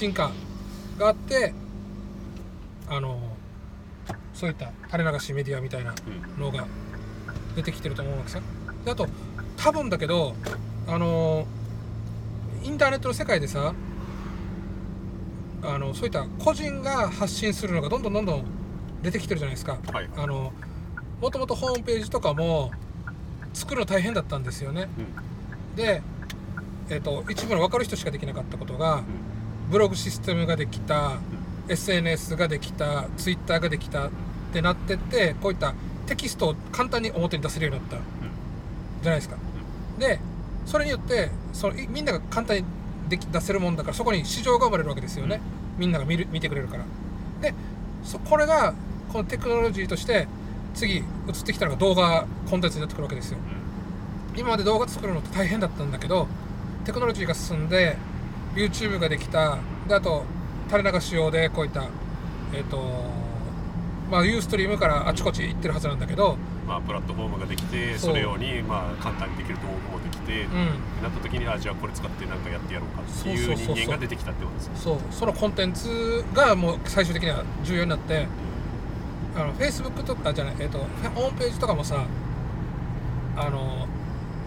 進化があってあのそういった垂れ流しメディアみたいなのが出てきてると思うわけさであと多分だけどあのインターネットの世界でさあのそういった個人が発信するのがどんどんどんどん出てきてるじゃないですかはいあのもともとホームページとかも作るの大変だったんですよねうんで、えっと一部の分かる人しかできなかったことがブログシステムができた SNS ができた Twitter ができたってなってってこういったテキストを簡単に表に出せるようになった。じゃないですか。でそれによってそのみんなが簡単にでき出せるもんだからそこに市場が生まれるわけですよね、みんなが見る見てくれるから。でそこれがこのテクノロジーとして次移ってきたのが動画コンテンツになってくるわけですよ。今まで動画作るのって大変だったんだけどテクノロジーが進んで YouTube ができたであと垂れ流し用でこういったえっ、とまあユーストリームからあちこち行ってるはずなんだけどまあプラットフォームができてそれ用にまあ簡単にできる道具もできて、うん。なった時にあじゃあこれ使ってなんかやってやろうかっていう人間が出てきたってことですよそう。そのコンテンツがもう最終的には重要になってあの Facebook とかじゃないえっ、とホームページとかもさあの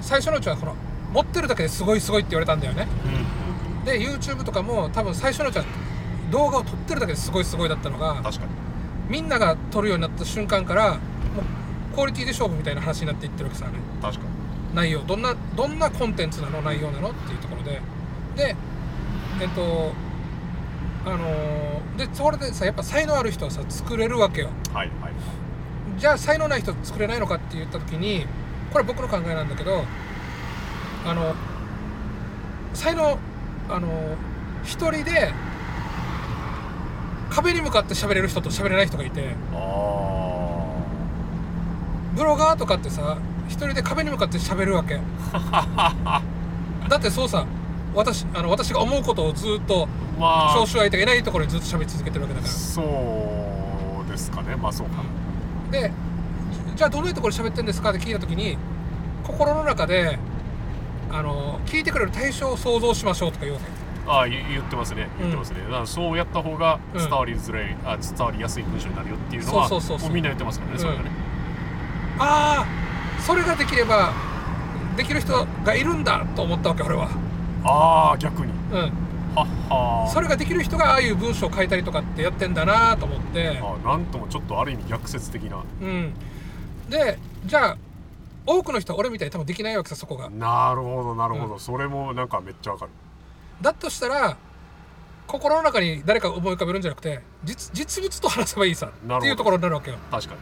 最初のうちはこの持ってるだけですごいすごいって言われたんだよねで YouTube とかも多分最初のうちは動画を撮ってるだけですごいすごいだったのが確かに。みんなが撮るようになった瞬間からもうクオリティで勝負みたいな話になっていってるわけさね確かに。内容。どんなどんなコンテンツなの？内容なの？っていうところで。でえっとあのーでそれでさやっぱ才能ある人はさ作れるわけよ。はいはい。じゃあ才能ない人作れないのかって言った時にこれ僕の考えなんだけどあの才能あの一人で壁に向かって喋れる人と喋れない人がいて。あブロガーとかってさ一人で壁に向かって喋るわけ。だってそうさ私あの私が思うことをずっとあまあ。聴衆相手がいないところにずっと喋り続けてるわけだから。そうですかね。まあそうか。でじゃあどういうところで喋ってんですかって聞いた時に心の中であの聞いてくれる対象を想像しましょうとか言うわけ。ああ言言ってますね。言ってますね、だからそうやった方がうん。伝わりづらい、あ伝わりやすい文章になるよっていうのはそうそうそうみんな言ってますからね、それがね。ああそれができればできる人がいるんだと思ったわけ俺は。ああ逆に。うん。はっはそれができる人がああいう文章を書いたりとかってやってんだなと思って。ああなんともちょっとある意味逆説的な。うん。でじゃあ多くの人は俺みたいに多分できないわけさそこが。なるほどなるほど、うそれもなんかめっちゃわかる。だとしたら心の中に誰かが思い浮かべるんじゃなくて実実物と話せばいいさっていうところになるわけよ。確かに。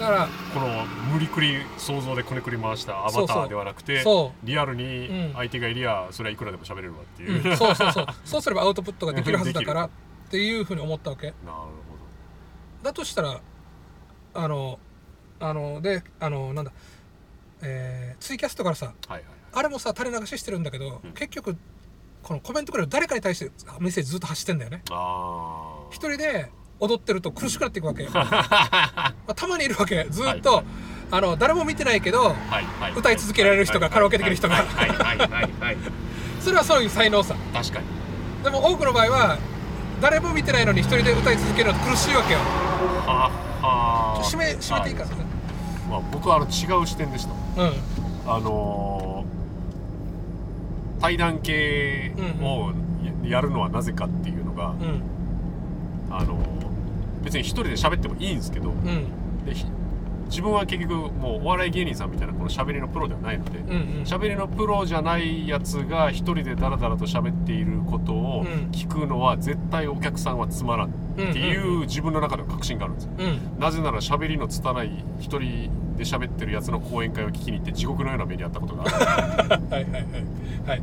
だからこの無理くり想像でこねくり回したアバターではなくてそリアルうん。に相手がいりゃそれはいくらでも喋れるわっていう、うん、そうそうそう。そうすればアウトプットができるはずだから っていうふうに思ったわけ。なるほだとしたらあのあのであのなんだえーツイキャストからさどはいはい。あれもさ垂れ流ししてるんだけど、うん。結局このコメントくれる誰かに対してメッセージずっと発してんだよね。一人で踊ってると苦しくなっていくわけ まあたまにいるわけ。ずっと、はい。あの誰も見てないけどはいはい。歌い続けられる人がはいカラオケできる人が。はいはいはいはいはい。それはそういう才能さ。確かに。でも多くの場合は誰も見てないのに一人で歌い続けるの苦しいわけよ。はは締め締めていいかはいらねまあ、僕はあの違う視点でした。うん。あのー対談系をややるのはなぜかっていうのが、うん。あのー別に一人で喋ってもいいんですけどうん。でひ自分は結局もうお笑い芸人さんみたいなこの喋りのプロではないのでうんうん。喋りのプロじゃないやつが一人でダラダラと喋っていることをうん。聞くのは絶対お客さんはつまらんっていう自分の中での確信があるんですよ。うん。なぜなら喋りの拙い一人で喋ってるやつの講演会を聞きに行って地獄のような目にあったことがある。はいはいはい。はい。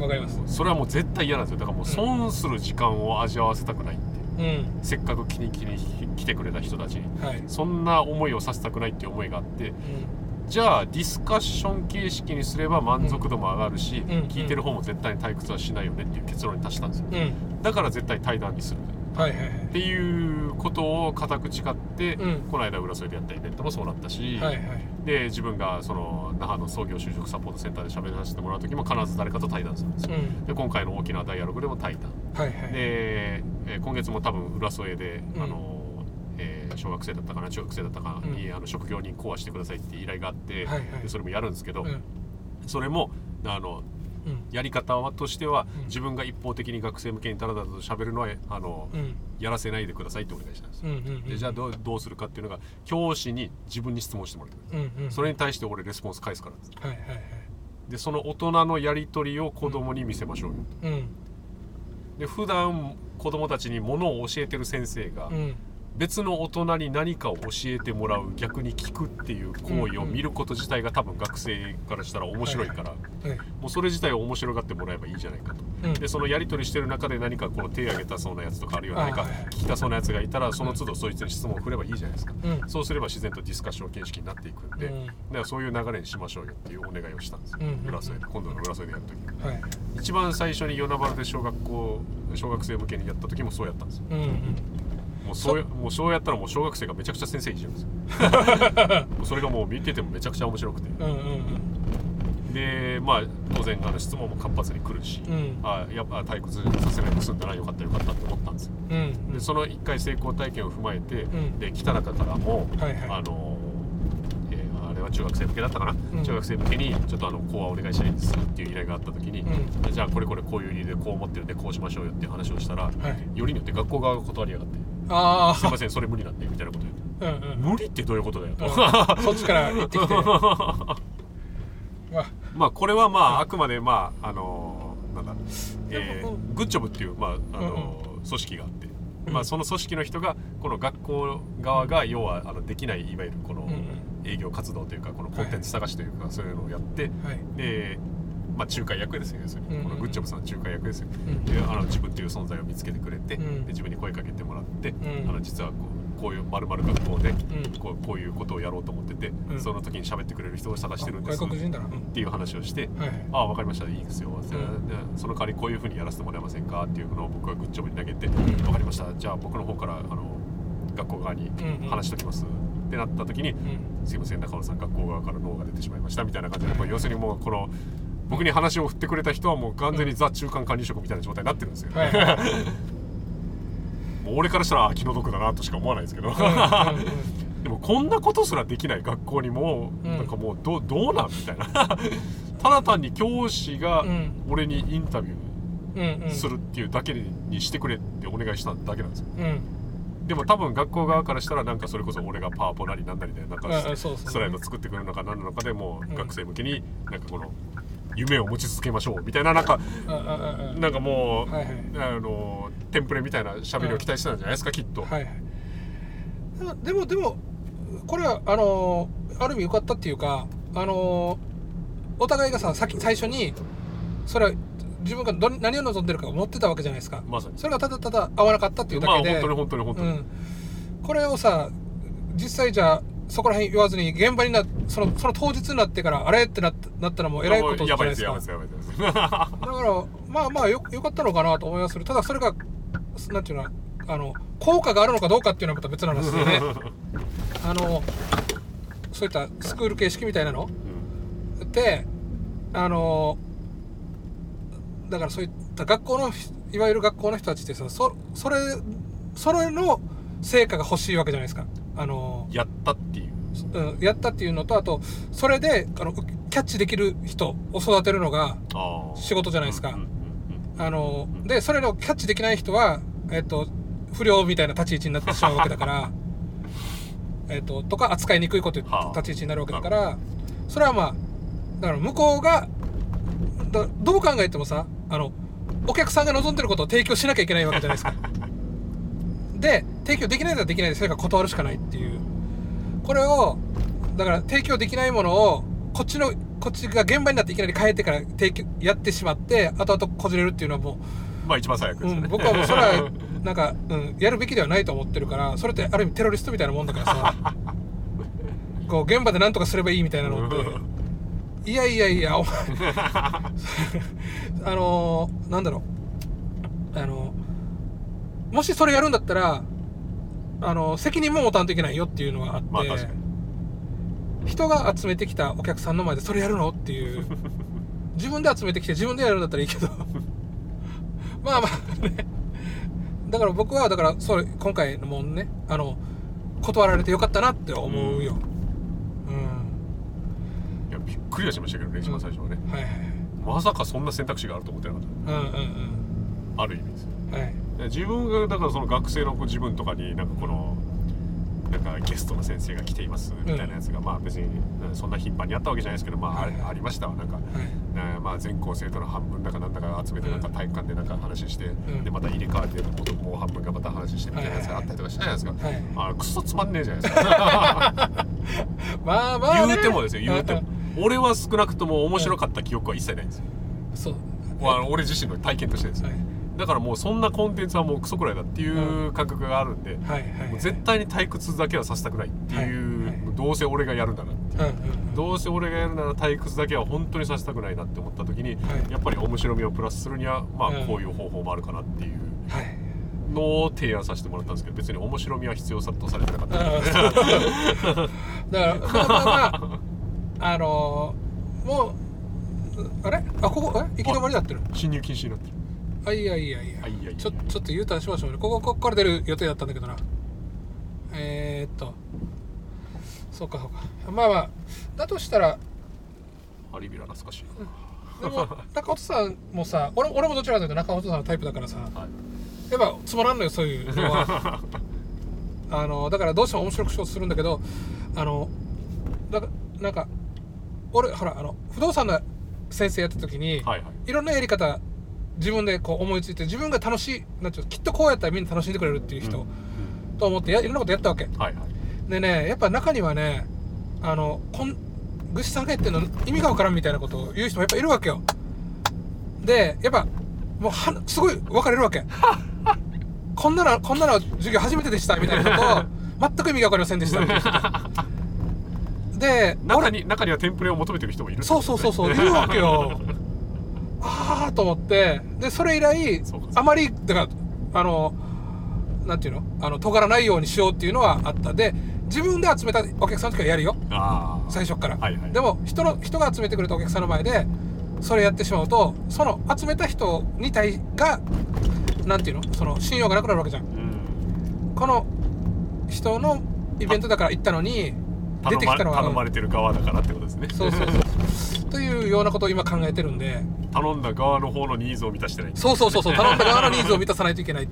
わかります。それはもう絶対嫌なんですよ。だからもう損する時間を味わわせたくないっていううん。せっかく気に気に来てくれた人たちに。はい。そんな思いをさせたくないっていう思いがあって。うじゃあディスカッション形式にすれば満足度も上がるし、ん。聞いてる方も絶対に退屈はしないよねっていう結論に達したんですよ。んうん。だから絶対対談にするはいはいはい。っていうことを固く誓って、うん。この間浦添でやったイベントもそうなったし、はいはいで自分がその那覇の創業就職サポートセンターで喋らせてもらう時も必ず誰かと対談するんですよ、うん。で今回の大きなダイアログでも対談。はいはい。で、えー今月も多分浦添で、うん。あのえー小学生だったかな中学生だったかに、うん。あの職業人講話してくださいって依頼があって、はいはい。でそれもやるんですけど、うん。それもあのうんやり方としては、うん。自分が一方的に学生向けにダラダラと喋るのはあの、うん。やらせないでくださいってお願いしたんですでじゃあどうどうするかっていうのが教師に自分に質問してもらってそれに対して俺レスポンス返すから。ですはいはいはい。でその大人のやり取りを子供に見せましょうよ。うん。で普段子供たちにものを教えてる先生がうん別の大人に何かを教えてもらう逆に聞くっていう行為を見ること自体が多分学生からしたら面白いからはい。もうそれ自体を面白がってもらえばいいじゃないかと。うん。でそのやり取りしてる中で何かこの手挙げたそうなやつとかあるいは何か聞きたそうなやつがいたらその都度そいつに質問を振ればいいじゃないですか。うん。そうすれば自然とディスカッション形式になっていくんで、うん。だからそういう流れにしましょうよっていうお願いをしたんですよ、浦添で今度の浦添でやる時はい。一番最初に与那原で小学校小学生向けにやった時もそうやったんですよもうそうやもうそうやったらもう小学生がめちゃくちゃ先生いじるんですよ それがもう見ててもめちゃくちゃ面白くて。うんうんでまあ当然あの質問も活発に来るし、うん。うんあやっぱ退屈させないで済んだなよかったよかったって思ったんですよ。うんでその1回成功体験を踏まえて、ん。で来た中からも、はいはい。あのえーあれは中学生向けだったかな、うん。中学生向けにちょっとあの講話お願いしたいんですっていう依頼があった時に、うじゃあこれこれこういう理由でこう思ってるんでこうしましょうよっていう話をしたら、はい。よりによって学校側が断りやがってあ「すいませんそれ無理なんで」みたいなこと言って。あうんうん。無理ってどういうことだよと、うん。そっちから行ってきて。わ。まあこれはまああくまでまああのなんだ、えーグッジョブっていうまああの、組織があって、まあその組織の人がこの学校側が要はあのできないいわゆるこのうんうん。営業活動というかこのコンテンツ探しというかそういうのをやってはい。でまあ仲介役ですよ要するにこのグッジョブさん仲介役ですよ。うん。であの自分っていう存在を見つけてくれて、うん。で自分に声かけてもらって、うん。あの実はこうこういうまる学校でうん。こうこういうことをやろうと思ってて、うん。その時に喋ってくれる人を探してるんです。外国人だな。うん。っていう話をして、はいはい。ああ分かりました。いいですよ、でん。でその代わりこういうふうにやらせてもらえませんかっていうのを僕はグッジョブに投げて、ん。分かりました。じゃあ僕の方からあの学校側に話しときます、ってなった時に、うん。すいません中野さん学校側から脳が出てしまいました。みたいな感じで要するにもうこの僕に話を振ってくれた人はもう完全にザ中間管理職みたいな状態になってるんですよ、はいはい。もう俺からしたらあ気の毒だなとしか思わないですけど、でもこんなことすらできない学校にも、うん。なんかもうどどうなんみたいな。ただ単に教師がうん。俺にインタビューするっていうだけにしてくれってお願いしただけなんですよ。うん。でも多分学校側からしたらなんかそれこそ俺がパワポなりなんなりでなんかスライド作ってくれるのか何なのかでもうん。う学生向けになんかこの夢を持ち続けましょうみたいななんかなんかもう、はいはい。あのテンプレみたいな喋りを期待してたんじゃないですかきっと、はいはい。でもでもこれはあのーある意味良かったっていうかあのーお互いがさ先最初にそれは自分がど何を望んでるか思ってたわけじゃないですか。まさに。それがただただ合わなかったっていうだけで、まあ本当に本当に本当に、うん、これをさ実際じゃあそこら辺言わずに現場になそのその当日になってからあれってなっなったらもうえらいことじゃないいですか。ですやばいですやばいですだからまあまあよよかったのかなと思いますただそれがなんていうのあの効果があるのかどうかっていうのはまた別なんですよね。あのそういったスクール形式みたいなの。うんってあのだからそういった学校のいわゆる学校の人たちってさそそれそれの成果が欲しいわけじゃないですかあの、やったっていう。うん、やったっていうのとあとそれであのキャッチできる人を育てるのが仕事じゃないですか。あのでそれをキャッチできない人は、えっと、不良みたいな立ち位置になってしまうわけだから えっととか扱いにくいこと立ち位置になるわけだからそれはまあだから向こうがだどう考えてもさあのお客さんが望んでることを提供しなきゃいけないわけじゃないですか。で提供できないできないでそれが断るしかないっていう。これをだから提供できないものをこっちのこっちが現場になっていきなり変えてから提供やってしまって後々こじれるっていうのはもまあ一番最悪う、ですよね、うん、僕はもうそれは なんか、うん、やるべきではないと思ってるからそれってある意味テロリストみたいなもんだからさ。こう現場で何とかすればいいみたいなのって。いやいやいやお前。あのーなんだろう。あのもしそれやるんだったらあの責任も持たんといけないよっていうのがあって、まあ確かに。人が集めてきたお客さんの前でそれやるの？っていう。自分で集めてきて自分でやるんだったらいいけど。まあまあね。だから僕はだからそれ今回のもんね。あの断られてよかったなって思うよ。うん、いやびっくりはしましたけどね一番最初はね、はいはいまさかそんな選択肢があると思ってなかった。はいうんうん。ある意味ですよ。うんはい。で自分がだからその学生の自分とかになんかこのなんかゲストの先生が来ていますみたいなやつが、まあ別にうんそんな頻繁にあったわけじゃないですけどまあはい。はいありましたわなんか、はい。ねまあ全校生徒の半分だかなんだか集めてなんか体育館でなんか話して、ん。でまた入れ替わって元もう半分がまた話してみたいなやつがあったりとかしたじゃないですか、はい。あのクソつまんねえじゃないですか。ま あまあ、ね、言うてもですよ言うても。うん。俺は少なくとも面白かった記憶は一切ないんですよ、そう。あの俺自身の体験としてですよ、はいだからもうそんなコンテンツはもうクソくらいだっていう感覚があるんで、絶対に退屈だけはさせたくないっていう、どうせ俺がやるならどうせ俺がやるなら退屈だけは本当にさせたくないなって思った時に、はい。やっぱり面白みをプラスするにはまあうん。こういう方法もあるかなっていう。はい。のを提案させてもらったんですけど別に面白みは必要さとされてなかった。だからまあまあまああのーもうあれ？あここえ？行き止まりになってる。侵入禁止になってるあいやいやいやあいやちょちょっと U ターンしましょうね。ここここから出る予定だったんだけどな。えー、っと。そうかそうか。まあまあだとしたらハリビラ懐かしいな、でも中本さんもさ俺俺もどちらかというと中本さんのタイプだからさはい。やっぱつまらんのよそういうのは。あのだからどうしても面白くしようとするんだけどあのだかなんか俺ほらあの不動産の先生やった時に、はいはい。いろんなやり方自分でこう思いついて自分が楽しいなんていうのきっとこうやったらみんな楽しんでくれるっていう人、うんと思ってやいろんなことやったわけ。はいはい。でねやっぱ中にはねあのこんぐしさんが言ってんの意味がわからんみたいなことを言う人もやっぱいるわけよ。でやっぱもうはすごい分かれるわけ。こんなのこんなの授業初めてでしたみたいなことと全く意味が分かりませんでした。みたいな人で中に中にはテンプレを求めてる人もいるそうそうそうそういるわけよ ああと思ってでそれ以来あまりだからあのなんていうの？あの尖らないようにしようっていうのはあった。で自分で集めたお客さんの時はやるよ。最初っから、はいはい。でも人の人が集めてくれたお客さんの前でそれやってしまうとその集めた人に対がなんていうの？その信用がなくなるわけじゃん。うん。この人のイベントだから行ったのに出頼まてきたのは頼まれてる側だからってことですね。そうそうそう というようなことを今考えてるんで。頼んだ側の方のニーズを満たしてない。そうそうそうそう。頼んだ側のニーズを満たさないといけない。っ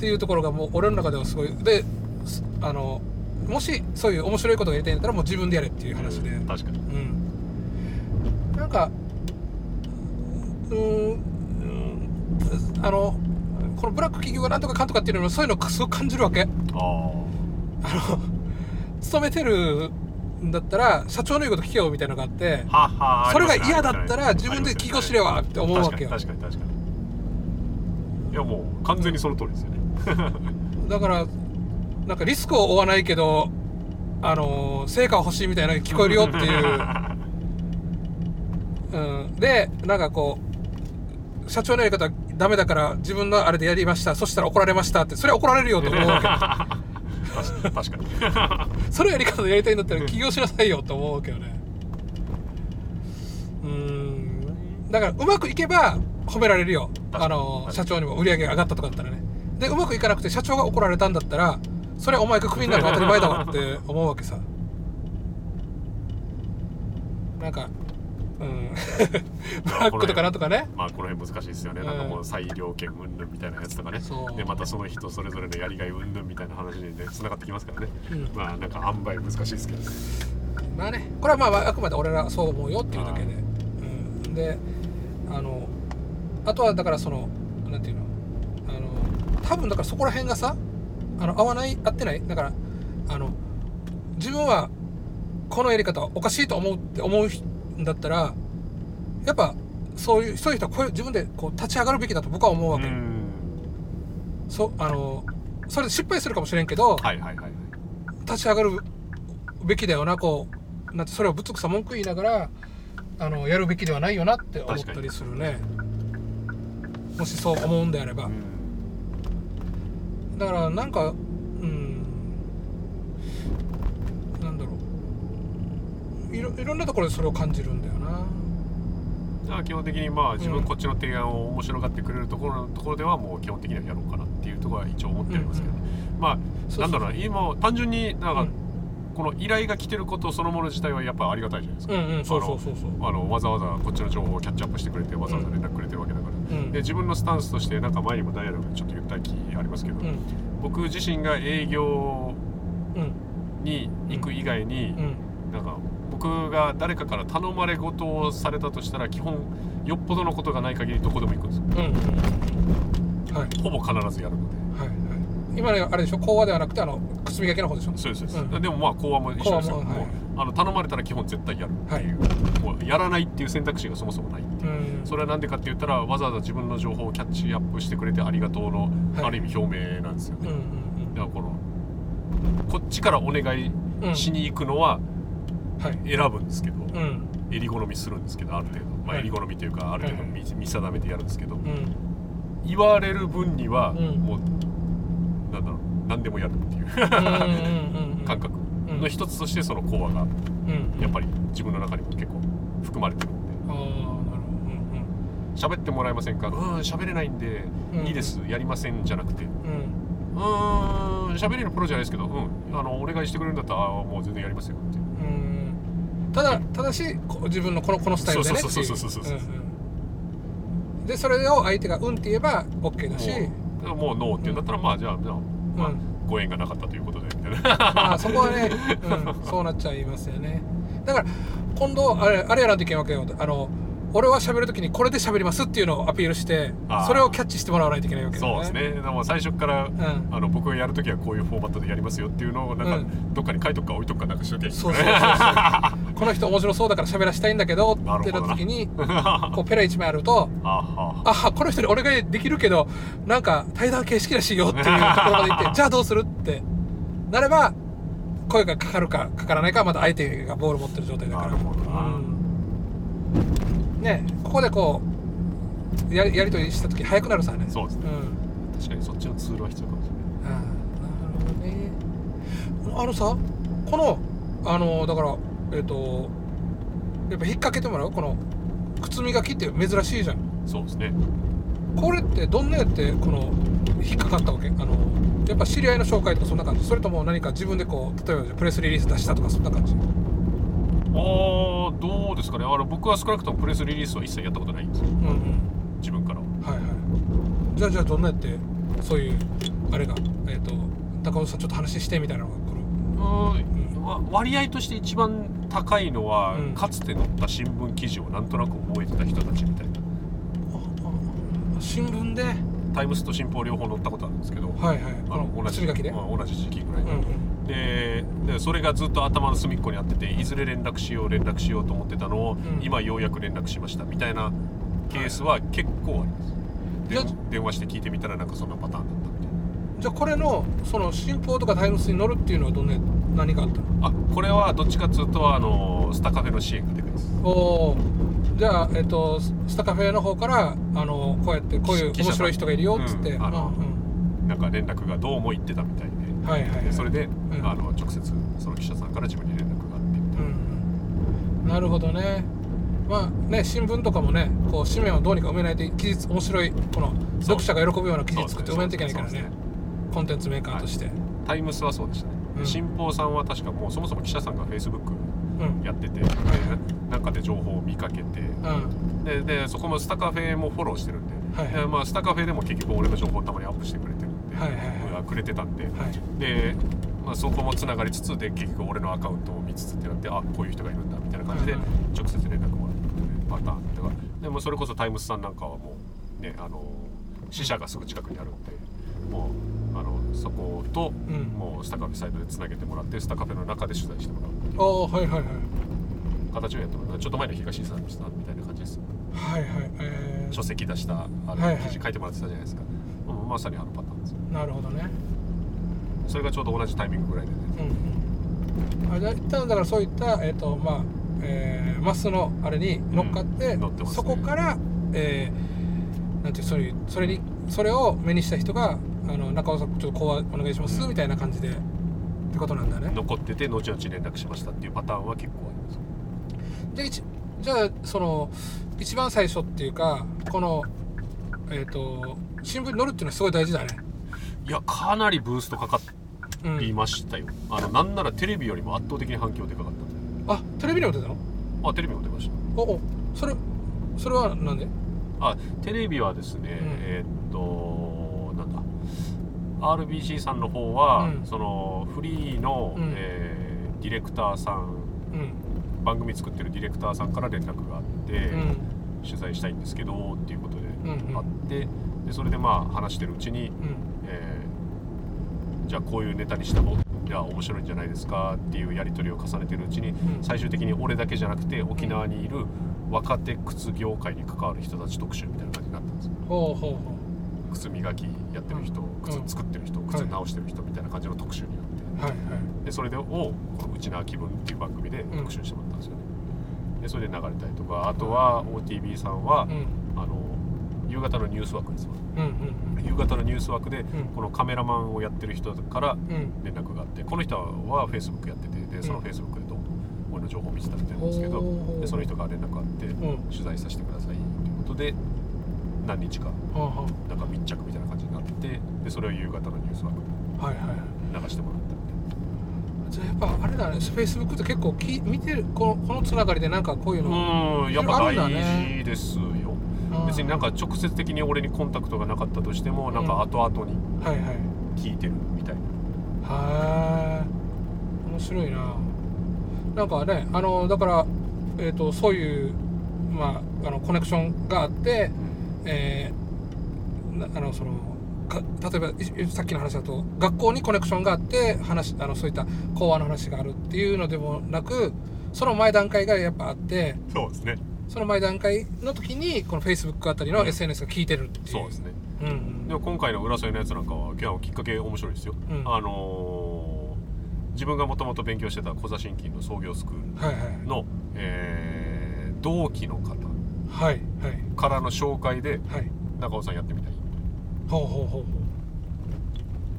ていうところがもう俺の中ではすごい。ですあのもしそういう面白いことがやりたいんだったらもう自分でやれっていう話で。うん確かに。うん。なんかうーんうんあのこのブラック企業がなんとかかんとかっていうのもそういうのをすごく感じるわけ。ああの勤めてるんだったら社長の言うこと聞けよみたいなのがあってそれが嫌だったら自分で起業しればって思うわけよ。確かに確かに確かに。いやもう完全にその通りですよね。だからなんかリスクを負わないけどあの成果は欲しいみたいな聞こえるよっていう、うん、でなんかこう社長のやり方ダメだから自分のあれでやりましたそしたら怒られましたってそれは怒られるよと思うわ確かに確かに。けそのやり方でやりたいんだったら起業しなさいよと思うわけよね。うん。だからうまくいけば褒められるよ。あの社長にも売り上げが上がったとかだったらね。でうまくいかなくて社長が怒られたんだったらそれはお前がクビになるの当たり前だわって思うわけさ。なんかうん。ブラックとかなんとかね。まあこの辺難しいですよね、うん。なんかもう裁量権云々みたいなやつとかね。でまたその人それぞれのやりがい云々みたいな話にね繋がってきますからね、うん。まあなんか塩梅難しいですけどまあねこれはまああくまで俺らそう思うよっていうだけで、うん、であのあとはだからそのなんていうの？あの多分だからそこら辺がさあの合わない合ってない？だからあの自分はこのやり方はおかしいと思うって思うんだったらやっぱそういうそういう人はこういう自分でこう立ち上がるべきだと僕は思うわけ、うん。そあのそれで失敗するかもしれんけど、はいはいはい立ち上がるべきだよなこうなんてそれをぶつくさ文句言いながらあのやるべきではないよなって思ったりするね。もしそう思うんであれば、うん。だからなんかうんなんだろういろいろんなところでそれを感じるんだよな。だから基本的にまあ自分うんこっちの提案を面白がってくれるところのところではもう基本的にはやろうかなっていうところは一応思ってありますけど、まあそうそう。なんだろうな今単純になんかうん。この依頼が来てることそのもの自体はやっぱありがたいじゃないですか、うんうんそうそうそうそう。あのわざわざこっちの情報をキャッチアップしてくれてわざわざ連絡くれてるわけだから、うん。で自分のスタンスとしてなんか前にもダイアログでちょっと言った気ありますけど、うん。僕自身が営業うん。に行く以外に、うん僕が誰かから頼まれ事をされたとしたら基本よっぽどのことがない限りどこでも行くんですよ。うんうんはい。ほぼ必ずやるので。はいはい。今のあれでしょ？講話ではなくてあの靴磨きの方でしょ？そうですそうです、うん。でもまあ講話も一緒ですよ、はい。もうあの頼まれたら基本絶対やるっていう、もうやらないっていう選択肢がそもそもない。っていうう、ん。それは何でかって言ったらわざわざ自分の情報をキャッチアップしてくれてありがとうの、はい。ある意味表明なんですよね、うんうんだからこのこっちからお願いうんしに行くのはうん。はい選ぶんですけど、うん。襟好みするんですけどある程度、まあ、はい。襟好みというかある程度見,、見定めてやるんですけど、うん。言われる分には、うん。もうなんだろう何でもやるっていう感覚うん。の一つとしてその講話がうんやっぱり自分の中にも結構含まれてるんで。ああなるほど。うん喋ってもらえませんか？うん喋れないんで、うん。いいです。やりませんじゃなくて。うん。喋れるプロじゃないですけどうん。あのお願いしてくれるんだったらあもう全然やりますよってただただしこ自分のこのこのスタイルでね。っていうそうそうそうそうそうそう。うんうん。でそれを相手が「うん」って言えば OK だし。もうノーって言うんだったら、まあじゃあ、じゃあまあうん。ご縁がなかったということでみたいな。まあそこはね、うん、そうなっちゃいますよね。だから今度あれあれやらんといけんわけよ。あの俺は喋るときにこれで喋りますっていうのをアピールしてそれをキャッチしてもらわないといけないわけだよそうですね。でも最初から、ん。あの僕がやるときはこういうフォーマットでやりますよっていうのをなんか、うん。どっかに書いとくか置いとくかなんかしときゃいそうねそうそうそう この人面白そうだから喋らしたいんだけどってなった時にこうペラ1枚あるとあこの人にお願いできるけどなんか対談形式らしいよっていうところまで行って じゃあどうするってなれば声がかかるかかからないかはまだ相手がボール持ってる状態だから。ねここでこうやりやり取りした時早くなるさね。そうですね。うん。確かにそっちのツールは必要かもしれない。ああなるほどね。あのさこのあのだからえっ、とやっぱ引っ掛けてもらう？この靴磨きって珍しいじゃん。そうですね。これってどんなやってこの引っかかったわけ？あのやっぱ知り合いの紹介とかそんな感じ？それとも何か自分でこう例えばプレスリリース出したとかそんな感じ？あーどうですかね。あの僕は少なくともプレスリリースは一切やったことないんです。ようんうん。自分からは。はいはい。じゃあじゃあどんなやってそういうあれがえっ、と高尾さんちょっと話してみたいなのが来る？うーんわ割合として一番高いのは、うん。かつて載った新聞記事をなんとなく覚えてた人たちみたいな。新聞で？はいタイムスと新報両方載ったことあるんですけど、はいこのあの同じで、まあ同じ時期ぐらい。に、うんうん。ででそれがずっと頭の隅っこにあってていずれ連絡しよう連絡しようと思ってたのを、ん。今ようやく連絡しましたみたいなケースは結構あります、で電話して聞いてみたらなんかそんなパターンだったじゃあこれのその新報とかタイムスに載るっていうのはどんな何があったの？なあこれはどっちかっつうとあのスタカフェの支援がでです。おおじゃあ、えっと、ススタカフェの方からあのこうやってこういう面白い人がいるよっつって、うん。あのうん。なんか連絡がどうも言ってたみたいで。うんはいはい、はい、でそれで、ん。あの直接その記者さんから自分に連絡があって。みたいなうん。なるほどね。まあね新聞とかもねこう紙面をどうにか埋めないと記述面白いこの読者が喜ぶような記事作って埋めないといけないからねコンテンツメーカーとして、タイムスはそうでしたね、うん。新報さんは確かもうそもそも記者さんがフェイスブックうん。やってて、でなんかで情報を見かけて。うん。ででそこもスタカフェもフォローしてるんで,、はいはい。でまあ、スタカフェでも結局俺の情報をたまにアップしてくれてるんで、はいはいはい。くれてたんで、はい。で、まあ、そこもつながりつつで結局俺のアカウントを見つつってなってあこういう人がいるんだみたいな感じではいはい直接連絡もらってるパターンだからでもそれこそタイムスさんなんかはもうねあの支社がすぐ近くにあるんでもうそこと、うん。もうスタカフェサイトでつなげてもらってスタカフェの中で取材してもらう。ああはいはいはい。形をやってもらう。ちょっと前の東井さんのしたみたいな感じです。はいはいえ書籍出したあのはいはい。記事書いてもらってたじゃないですか、うんまさにあのパターンです。なるほどね。それがちょうど同じタイミングぐらいでね。うんうん。あじゃあ一旦だからそういったえっ、とまあえーマスのあれに乗っかって、うん乗ってね。そこからえーなんていうそれそれにそれを目にした人があの中尾さんちょっとこうお願いします、うん。みたいな感じでってことなんだね。残ってて後々連絡しましたっていうパターンは結構あります。じゃあ一じゃあその一番最初っていうかこのえっ、と新聞に載るっていうのはすごい大事だね。いやかなりブーストかかうんりましたよ、あのなんならテレビよりも圧倒的に反響でかかったあテレビにも出たの？あテレビも出ました。おおそれそれはなんで？あテレビはですね、ん。えーっと RBC さんの方は、うん。そのフリーの、うん。えーディレクターさん。うん。番組作ってるディレクターさんから連絡があって、うん。取材したいんですけどっていうことでうんうん。あって、でそれでまあ話してるうちに、うん。えーじゃあこういうネタにした方が面白いんじゃないですかっていうやり取りを重ねてるうちに、ん。最終的に俺だけじゃなくて沖縄にいる若手靴業界に関わる人たち特集みたいな感じになったんですよ。ほうほうほ靴磨きやってる人靴うん。作ってる人靴直してる人みたいな感じの特集になってうはいはい。でそれでをこの「うちな気分」っていう番組で特集してもらったんですよね。でそれで流れたりとかあとは OTB さんはうん。あの夕方のニュース枠ですわ。うんうん夕方のニュース枠でん。このカメラマンをやってる人からうん。連絡があってこの人は Facebook やっててでそのうん Facebook でどうも俺の情報を見てたみたいなんですけどでその人から連絡があってうん。取材させてくださいということで何日かなんか密着みたいな感じになってでそれを夕方のニュース枠であはいはい。流してもらったみじゃあやっぱあれだね Facebook って結構き見てるこのこのつながりでなんかこういうのなうんやっぱ大事ですよ。うん別になんか直接的に俺にコンタクトがなかったとしてもなんか後々にはいはい。聞いてるみたいな。はー。面白いな。なんかねあのだからえっ、とそういうまああのコネクションがあってえーなあのそのか例えばいさっきの話だと学校にコネクションがあって話あのそういった講話の話があるっていうのでもなくその前段階がやっぱあってそうですね。その前段階の時にこの Facebook あたりのうん SNS が効いてるっていう、そうですねうんうん。でも今回の浦添のやつなんかは今日きっかけ面白いですよ、うんあのー自分がもともと勉強してた小座新金の創業スクールはいはいの、えー同期の方はいはい。からの紹介ではい。中尾さんやってみたいほうほうほうほう。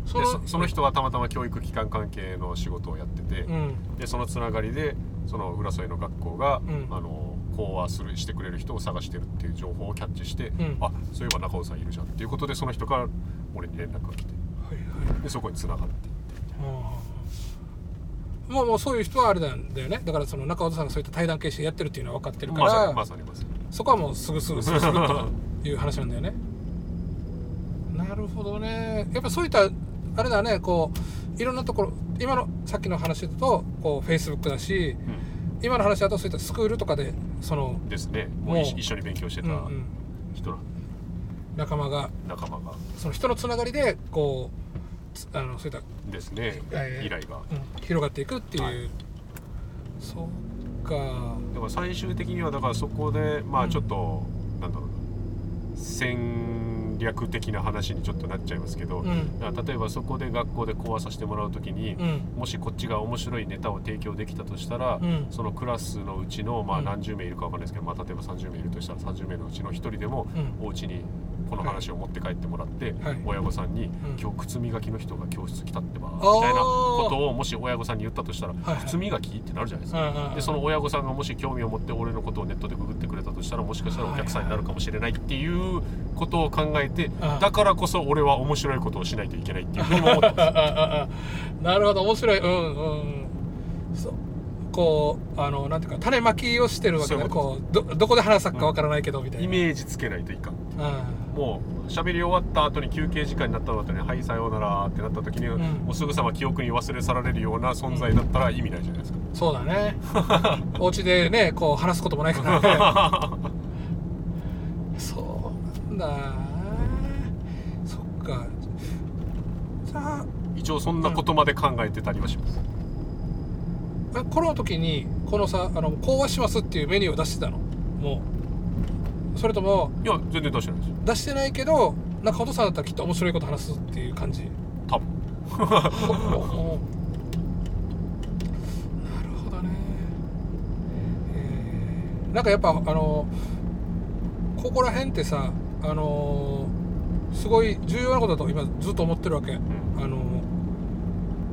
そでそその人はたまたま教育機関関係の仕事をやってて、うん。でそのつながりでその浦添の学校が、うん。あの講話するしてくれる人を探してるっていう情報をキャッチして、ん。あそういえば中尾さんいるじゃんっていうことでその人から俺に連絡が来て。はいはい。でそこにつながってああもうもうそういう人はあれなんだよね。だからその中尾さんがそういった対談形式でやってるっていうのは分かってるから、まさにまさにまさにそこはもうすぐすぐすぐすぐという話なんだよね。なるほどね。やっぱそういったあれだね。こういろんなところ今のさっきの話だとこう Facebook だし今の話だとそういったスクールとかでその、ですね。もう一一緒に勉強してたうんうん、人ら、仲間が。仲間が。その人のつながりでこうつあのそういったですね。えー依頼が。うん広がっていくっていう、はい。そうか。だから最終的にはだからそこでまうん。あちょっと、なんだろうな。戦略的な話にちょっとなっちゃいますけど、うん。だから例えばそこで学校で講話させてもらう時に、うん。もしこっちが面白いネタを提供できたとしたら、うん。そのクラスのうちの、まあ、うん。何十名いるかわかんないですけど、まあ、例えば30名いるとしたら30名のうちの1人でも、うん。お家にこの話を持って帰ってもらって、はい。親御さんに、ん。今日靴磨きの人が教室来たってば」みーたいなことをもし親御さんに言ったとしたら「はいはい。靴磨き?」ってなるじゃないですか。うんうんうん。でその親御さんがもし興味を持って俺のことをネットでググってくれたとしたらもしかしたらお客さんになるかもしれないっていうことを考えてだからこそ俺は面白いことをしないといけないっていうふうにも思って。ますあああなるほど面白い。うんうんそう。こうあのなんていうか種まきをしてるわけだここうどどこで話すかわからないけどみたいな、イメージつけないといかんうんもう喋り終わった後に休憩時間になった後に「はいさようなら」ってなった時に、ん。もうすぐさま記憶に忘れ去られるような存在だったら意味ないじゃないですか、そうだね。お家でねこう話すこともないからね。そうなんだそっか。じゃあ一応そんなことまで考えてたりはします、あこの時にこのさあの講話しますっていうメニューを出してたの。もうそれともいや全然出してないです。よ出してないけど中本さんだったらきっと面白いこと話すっていう感じ？多分。なるほどね、えー。なんかやっぱあのここら辺ってさあのすごい重要なことだと今ずっと思ってるわけ。うん。あの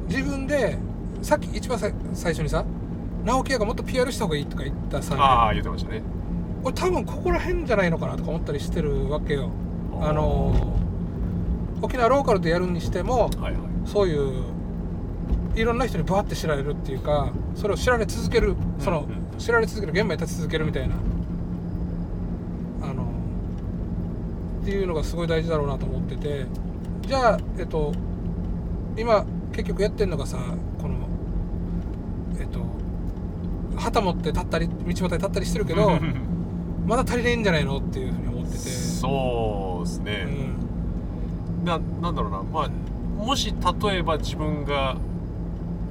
自分でさっき一番さ最初にさ直樹屋がもっと PR した方がいいとか言ったさああ言ってましたね俺多分ここら辺じゃないのかなとか思ったりしてるわけよ。あの沖縄ローカルでやるにしてもはいはい。そういういろんな人にバーって知られるっていうかそれを知られ続けるその、うんうん。知られ続ける現場に立ち続けるみたいな。あのっていうのがすごい大事だろうなと思ってて。じゃあえっと今結局やってんのがさこのえっと旗持って立ったり道端に立ったりしてるけど まだ足りないんじゃないのっていうふうに思ってて。そうですうね、ん。ななんだろうな。まあもし例えば自分が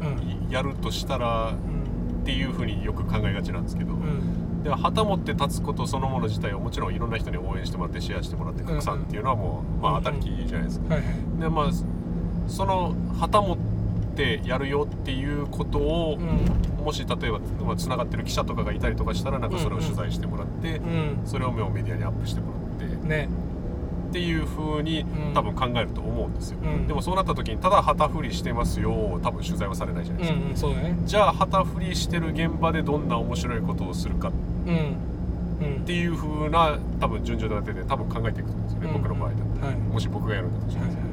うん。やるとしたらうんっていうふうによく考えがちなんですけど、うん。で旗持って立つことそのもの自体はもちろんいろんな人に応援してもらってシェアしてもらって拡散っていうのはもう、まあ、当たりきりじゃないですか。でまあその旗持ってやるよっていうことを、うん。もし例えばまあつながってる記者とかがいたりとかしたらなんかそれを取材してもらって、うん。それをメディアにアップしてもらってね。っていう風にうん。多分考えると思うんですよ、うん。でもそうなった時にただ旗振りしてますよ多分取材はされないじゃなういですか、んうんそうだね。じゃあ旗振りしてる現場でどんな面白いことをするかっうん。うん。ていう風な多分順序立てで多分考えていくと思うんですよね、うん。僕の場合だったはい。らもし僕がやるんだとしたら、はい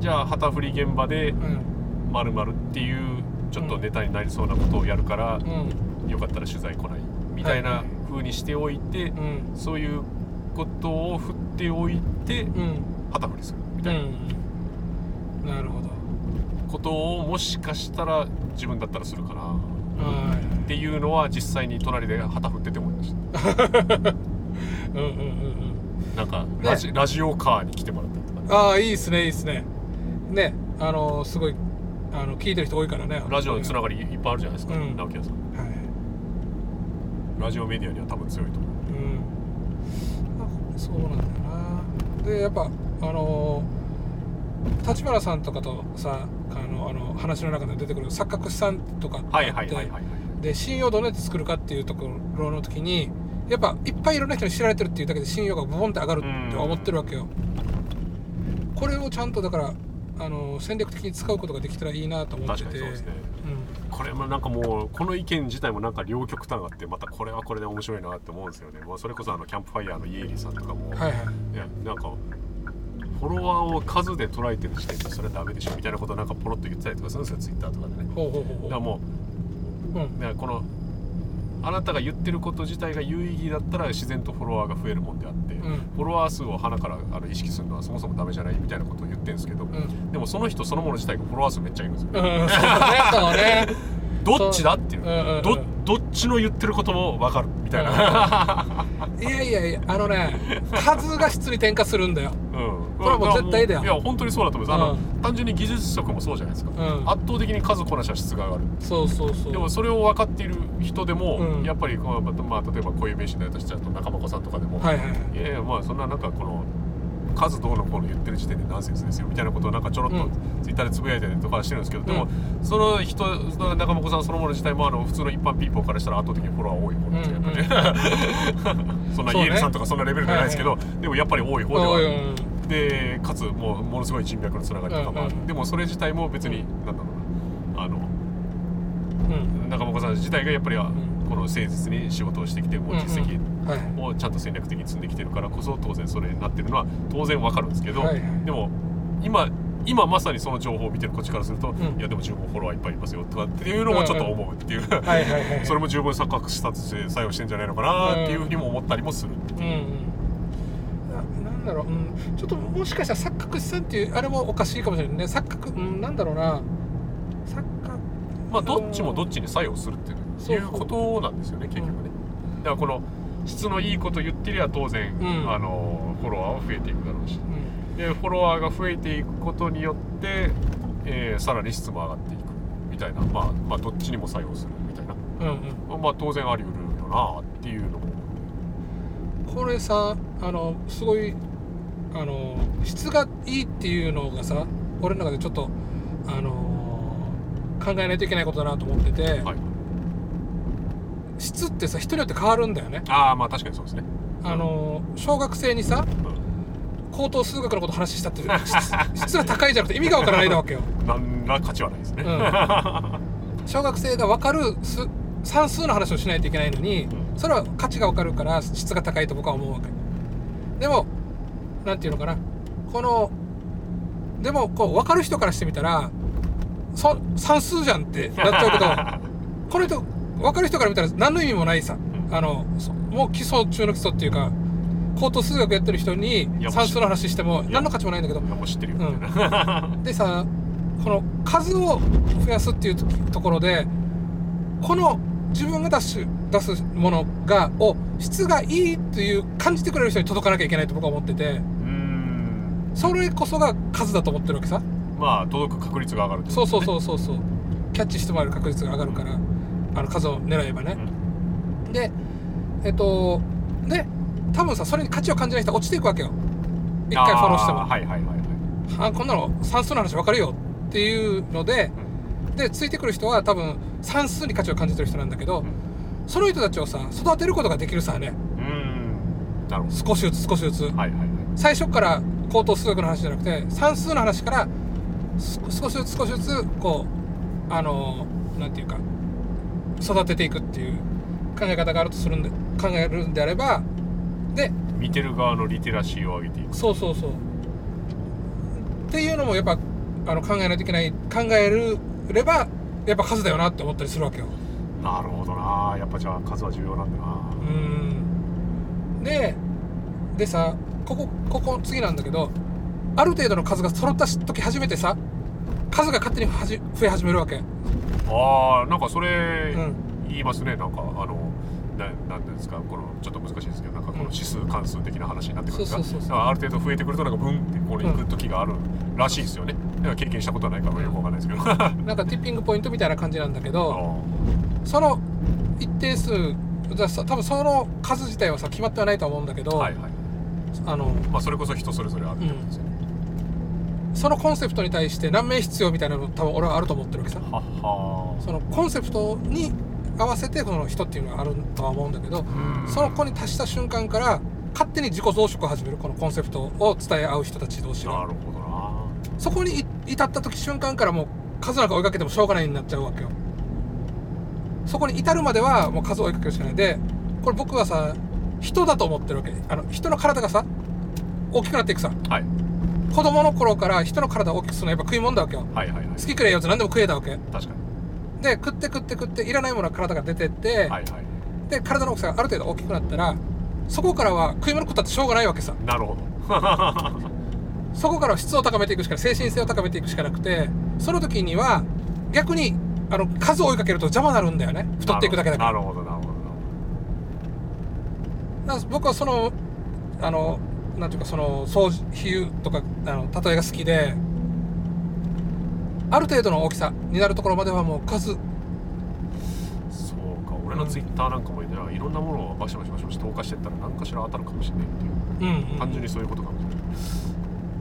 じゃあ旗振り現場でうん。〇〇っていうちょっとネタになりそうなことをやるから、うん。よかったら取材来ないみたいな風にしておいて、うん。そういうことを振っておいてうん。旗振りするみうたいな。ん。なるほど。ことをもしかしたら自分だったらするかなはっていうのは実際に隣で旗振ってて思いました。い うんうんうんうん。なんかラジ,、ラジオカーに来てもらったりとか、ああいいっすねいいっすねねあのすごいあの聞いてる人多いからねラジオのつながりいっぱいあるじゃないですか、うん。直樹さん。はい。ラジオメディアには多分強いと思う。うん。あそうなんだよな。でやっぱあの立花さんとかとさあのあの話の中で出てくる錯覚さんとかってはいはいはいはいはい。で信用をどうやって作るかっていうところの時にやっぱいっぱいいろんな人に知られてるっていうだけで信用がボンって上がるって思ってるわけよ。これをちゃんとだからあの戦略的に使うことができたらいいなと思ってて。確かにそうですね。うん。これもなんかもうこの意見自体もなんか両極端があってまたこれはこれで面白いなって思うんですよね、まあ、それこそあのキャンプファイヤーのイエリーさんとかも、はいはい。なんかフォロワーを数で捉えてる時点でそれはダメでしょみたいなことをなんかポロッと言ってたりとかするんですよツイッターとかでね。ほうほうほうほだからもううん。うだからこのあなたが言ってること自体が有意義だったら自然とフォロワーが増えるもんであって、うん。フォロワー数を鼻からあの意識するのはそもそもダメじゃないみたいなことを言ってるんですけど、うん。でもその人そのもの自体がフォロワー数めっちゃいるんですよ、うん、そうだね。どっちだっていう,、うんうんうん。どどっちの言ってることも分かるみたいな、いやいやいや、あのね、数が質に転化するんだよ。うん、これはもう絶対だよいや本当にそうだと思います、あのう単純に技術職もそうじゃないですか、うん。圧倒的に数こなしは質が上がる。そうそうそう。でもそれを分かっている人でも、うん。やっぱりこう、まあまあ、例えばこういう名詞のやつしちゃうと中間さんとかでも、はいはいやいやまあそんななんかこの数どうのこうの言ってる時点でナンセンスですよみたいなことをなんかちょろっとうん。ツイッターでつぶやいたりとかしてるんですけど、でもうん。その人中間さんそのもの自体もあの普通の一般ピーポーからしたら圧倒的にフォロワー多い方なんですよ、やっぱりねそんなイエルさんとかそんなレベルじゃないですけど、でもやっぱり多い方ではでかつもうものすごい人脈のつながりとかもある、うんうん。でもそれ自体も別に、なんだろうな。あのうん。中本さん自体がやっぱりこの誠実に仕事をしてきてもう実績。をちゃんと戦略的に積んできてるからこそ当然それになってるのは当然わかるんですけど、はいはい。でも今今まさにその情報を見てるこっちからすると、ん。いやでも十分フォロワーいっぱいいますよとかっていうのもちょっと思うっていう。それも十分錯覚したとして作用してんじゃないのかなっていうふうにも思ったりもする、うんう。ん。ななんだろう、うん、ちょっともしかしたら錯覚さんっていうあれもおかしいかもしれないね。錯覚うんなんだろうな。錯覚まあどっちもどっちに作用するってそういうことなんですよね結局ね、だからこの質のいいこと言ってりゃ当然、うん。あのフォロワーは増えていくだろうし。うん。でフォロワーが増えていくことによって、えーさらに質も上がっていくみたいな、まあ、まあどっちにも作用するみたいな、うんうん。まあ、当然あり得るよなっていうのもこれさあのすごいあの質がいいっていうのがさ俺の中でちょっとあの考えないといけないことだなと思ってて、はい、質ってさ人によって変わるんだよね。ああまあ確かにそうですね、あの小学生にさう高等数学のこと話したって質質が高いじゃなくて意味がわからないわけよ、ん、何ら価値はないですね、うん、小学生が分かる数算数の話をしないといけないのにそれは価値が分かるから質が高いと僕は思うわけ。でもなんていうのかな。このでもこう分かる人からしてみたらそ算数じゃんってなっちゃうけど この人分かる人から見たら何の意味もないさ。あのそもう基礎中の基礎っていうか高等数学やってる人に算数の話しても何の価値もないんだけど。でさこの数を増やすっていうとところでこの自分が出す出すものがを質がいいっていう感じてくれる人に届かなきゃいけないと僕は思っててそれこそが数だと思ってるわけさ。まあ届く確率が上がるってそうそううそうそうそう。キャッチしてもらえる確率が上がるからあの数を狙えばね、でえっとで多分さそれに価値を感じない人は落ちていくわけよ。一回フォローしても。はいはいはいはい。あこんなの算数の話分かるよっていうので、でついてくる人は多分算数に価値を感じてる人なんだけど、ん。その人たちをさ育てることができるさね。うーん。なるほど。少しずつ少しずつ、はいはいはい。最初から高等数学の話じゃなくて算数の話からす少しずつ少しずつこうあのなんていうか育てていくっていう考え方があるとするんで考えるんであればで見てる側のリテラシーを上げていく。そうそうそう。っていうのもやっぱあの考えないといけない考えるればやっぱ数だよなって思ったりするわけよ。なるほどな。やっぱじゃあ数は重要なんだな。うん。ででさここここ次なんだけどある程度の数が揃った時初めてさ数が勝手にはじ増え始めるわけ。あーなんかそれうん。言いますね、なんかあのななんていうんですかこのちょっと難しいですけどなんかこの指数関数的な話になってくるんですか？そうそうそうそう。だからある程度増えてくるとなんかブンってこれ行く時があるらしいですよね、だから経験したことはないからよくわかんないですけど。あ なんかティッピングポイントみたいな感じなんだけど その一定数多分その数自体はさ決まってはないと思うんだけど、はいはいあのまあそれこそ人それぞれあるってことですよね、そのコンセプトに対して何名必要みたいなの多分俺はあると思ってるわけさ。はっはそのコンセプトに合わせてこの人っていうのはあるとは思うんだけどうん。その子に達した瞬間から勝手に自己増殖を始めるこのコンセプトを伝え合う人たち同士が。なるほどな。そこにい至った時瞬間からもう数なんか追いかけてもしょうがないになっちゃうわけよ。そこに至るまではもう数を追いかけるしかない。でこれ僕はさ人だと思ってるわけ。あの人の体がさ大きくなっていくさ。はい。子供の頃から人の体を大きくするのはやっぱ食い物だわけよ。はいはいはい。好きくれよって何でも食えたわけ。確かで食って食って食っていらないものは体が出てって、にはいはい。で体の大きさがある程度大きくなったらそこからは食い物食ったってしょうがないわけさ。なるほど。そこからは質を高めていくしか精神性を高めていくしかなくてその時には逆にあの数を追いかけると邪魔になるんだよね。太っていくだけだから。なるほどな僕はそのあのなんていうかその掃除比喩とかあの例えが好きである程度の大きさになるところまではもう数。そうか俺のツイッターなんかもじゃあい。ろんなものをバシバシバシバシ投下してったら何かしら当たるかもしれないっていう。うん、うん。単純にそういうことかもしれない。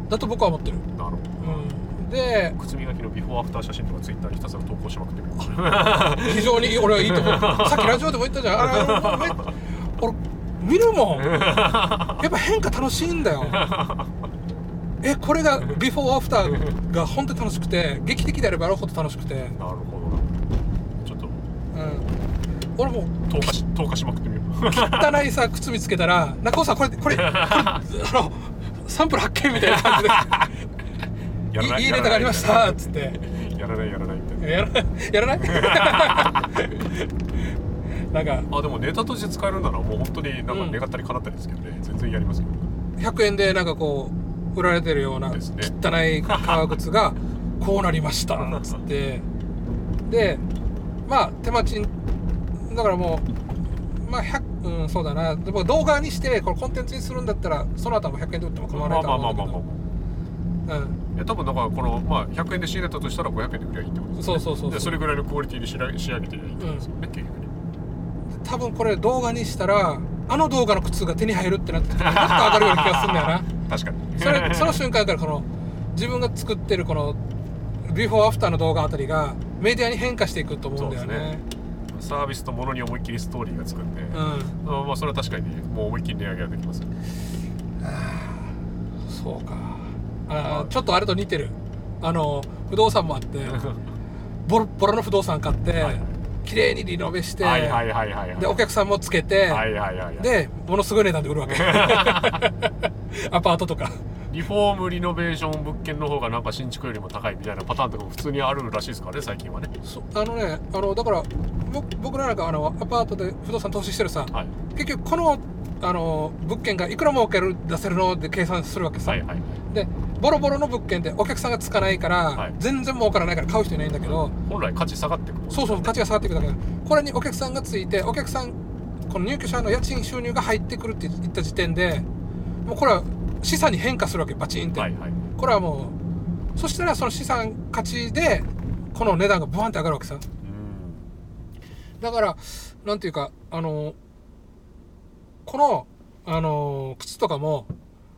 だと僕は思ってる、なるほど。うん、で靴磨きのビフォーアフター写真とかツイッターにひたすら投稿しまくってる。非常に俺はいいと思う。さっきラジオでも言ったじゃん。あれ俺見るもん。やっぱ変化楽しいんだよ。えこれがビフォーアフターが本当に楽しくて劇的であればあるほど楽しくて、なるほどな。ちょっと。うん、俺もう投下し投下しまくってみよう。汚いさ靴見つけたら中尾さんこれこれこれ あのサンプル発見みたいな感じで。やらないいいいネタがありましたっつって。やらないやらないみたいなやらやらない？なんかあでもネタとして使えるならもう本当になんか願ったり叶ったりですけどね、全然やりますよ100円でなんかこう売られてるようなですね。汚い革靴がこうなりましたっつって。でまあ手待ちだからもうまあ100うんそうだな。でも動画にしてこれコンテンツにするんだったらその後はもう100円で売っても構わないと思うんだけど。まあまあまあうん。いや多分だからこの、まあ、100円で仕入れたとしたら500円で売りゃいいってことですよね。そうそうそうそう。でそれぐらいのクオリティに仕上げ仕上げていいってことですよね、結局ね多分これ動画にしたらあの動画の靴が手に入るってなってもっと上がるような気がするんだよな。確かに。それその瞬間からこの自分が作ってるこのビフォーアフターの動画あたりがメディアに変化していくと思うんだよね。ね。サービスとものに思いっきりストーリーがつくんで、うん。あまあそれは確かにもう思いっきり値上げはできますよ。そうか。あーちょっとあれと似てる。あの不動産もあって ボロッボロの不動産買って、はい綺麗にリノベして、はいはいはいはいはい。でお客さんもつけて、はいはいはいはい。でものすごい値段で売るわけ。アパートとか。リフォームリノベーション物件の方がなんか新築よりも高いみたいなパターンとかも普通にあるらしいですからね最近はね。そあのねあのだからぼ僕らなんかあのアパートで不動産投資してるさ、はい。結局このあの物件がいくら儲ける出せるのって計算するわけさ、はいはいはい。でボロボロの物件ってお客さんがつかないから、はい。全然儲からないから買う人いないんだけど、本来価値下がってくるそうそう価値が下がっていくだけだこれにお客さんがついてお客さんこの入居者の家賃収入が入ってくるって言った時点でもうこれは資産に変化するわけバチンって、はいはい。これはもうそしたらその資産価値でこの値段がブワンって上がるわけさ。うん。だからなんていうかあのこのあの靴とかも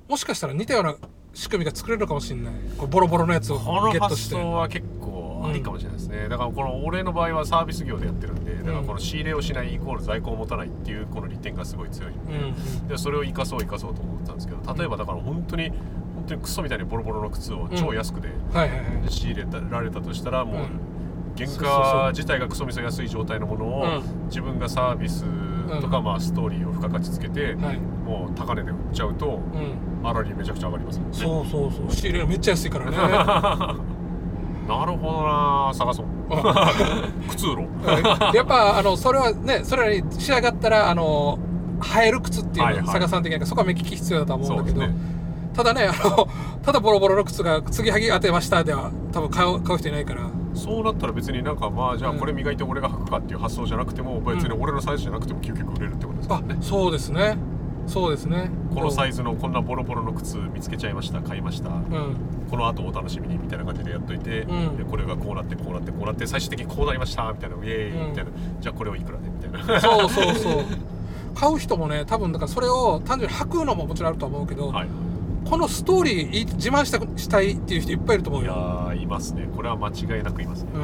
もしかしたら似たような仕組みが作れるのかもしれない。こうボロボロのやつをこの発ゲットして。想は結構ありかもしれないですね、だからこの俺の場合はサービス業でやってるんでだからこの仕入れをしないイコール在庫を持たないっていうこの利点がすごい強いんで,、うん。でそれを生かそう生かそうと思ってたんですけど例えばだから本当に本当にクソみたいにボロボロの靴を超安くで仕入れられたとしたらもう、うん。原価自体がクソみそ安い状態のものを、うん。自分がサービスとか、うんまあストーリーを付加価値つけて、はい。もう高値で売っちゃうとうん。粗利めちゃくちゃ上がりますもんね。そうそうそう。仕入れがめっちゃ安いからね。なるほどな探そう。靴売ろう。やっぱあのそれはねそれに仕上がったらあの生える靴っていうのをはいはい。探さんといけないからそこは目利き必要だとは思うんだけど、ただねあのただボロボロの靴が継ぎはぎ当てましたでは多分買う買う人いないからそうなったら別になんかまあじゃあこれ磨いて俺が履くかっていう発想じゃなくても別に俺のサイズじゃなくても究極売れるってことですかねそうですね。そうですね。このサイズズのこんなボロボロの靴見つけちゃいました買いました。うん。この後お楽しみにみたいな感じでやっといて、うん。でこれがこうなってこうなってこうなって最終的にこうなりましたみたいなウェーイうんみたいな、じゃあこれをいくらでみたいな。そうそうそう。買う人もね多分だからそれを単純に履くのももちろんあると思うけど、はいこのストーリーい自慢したくしたいっていう人いっぱいいると思ういやいますね。これは間違いなくいますね。う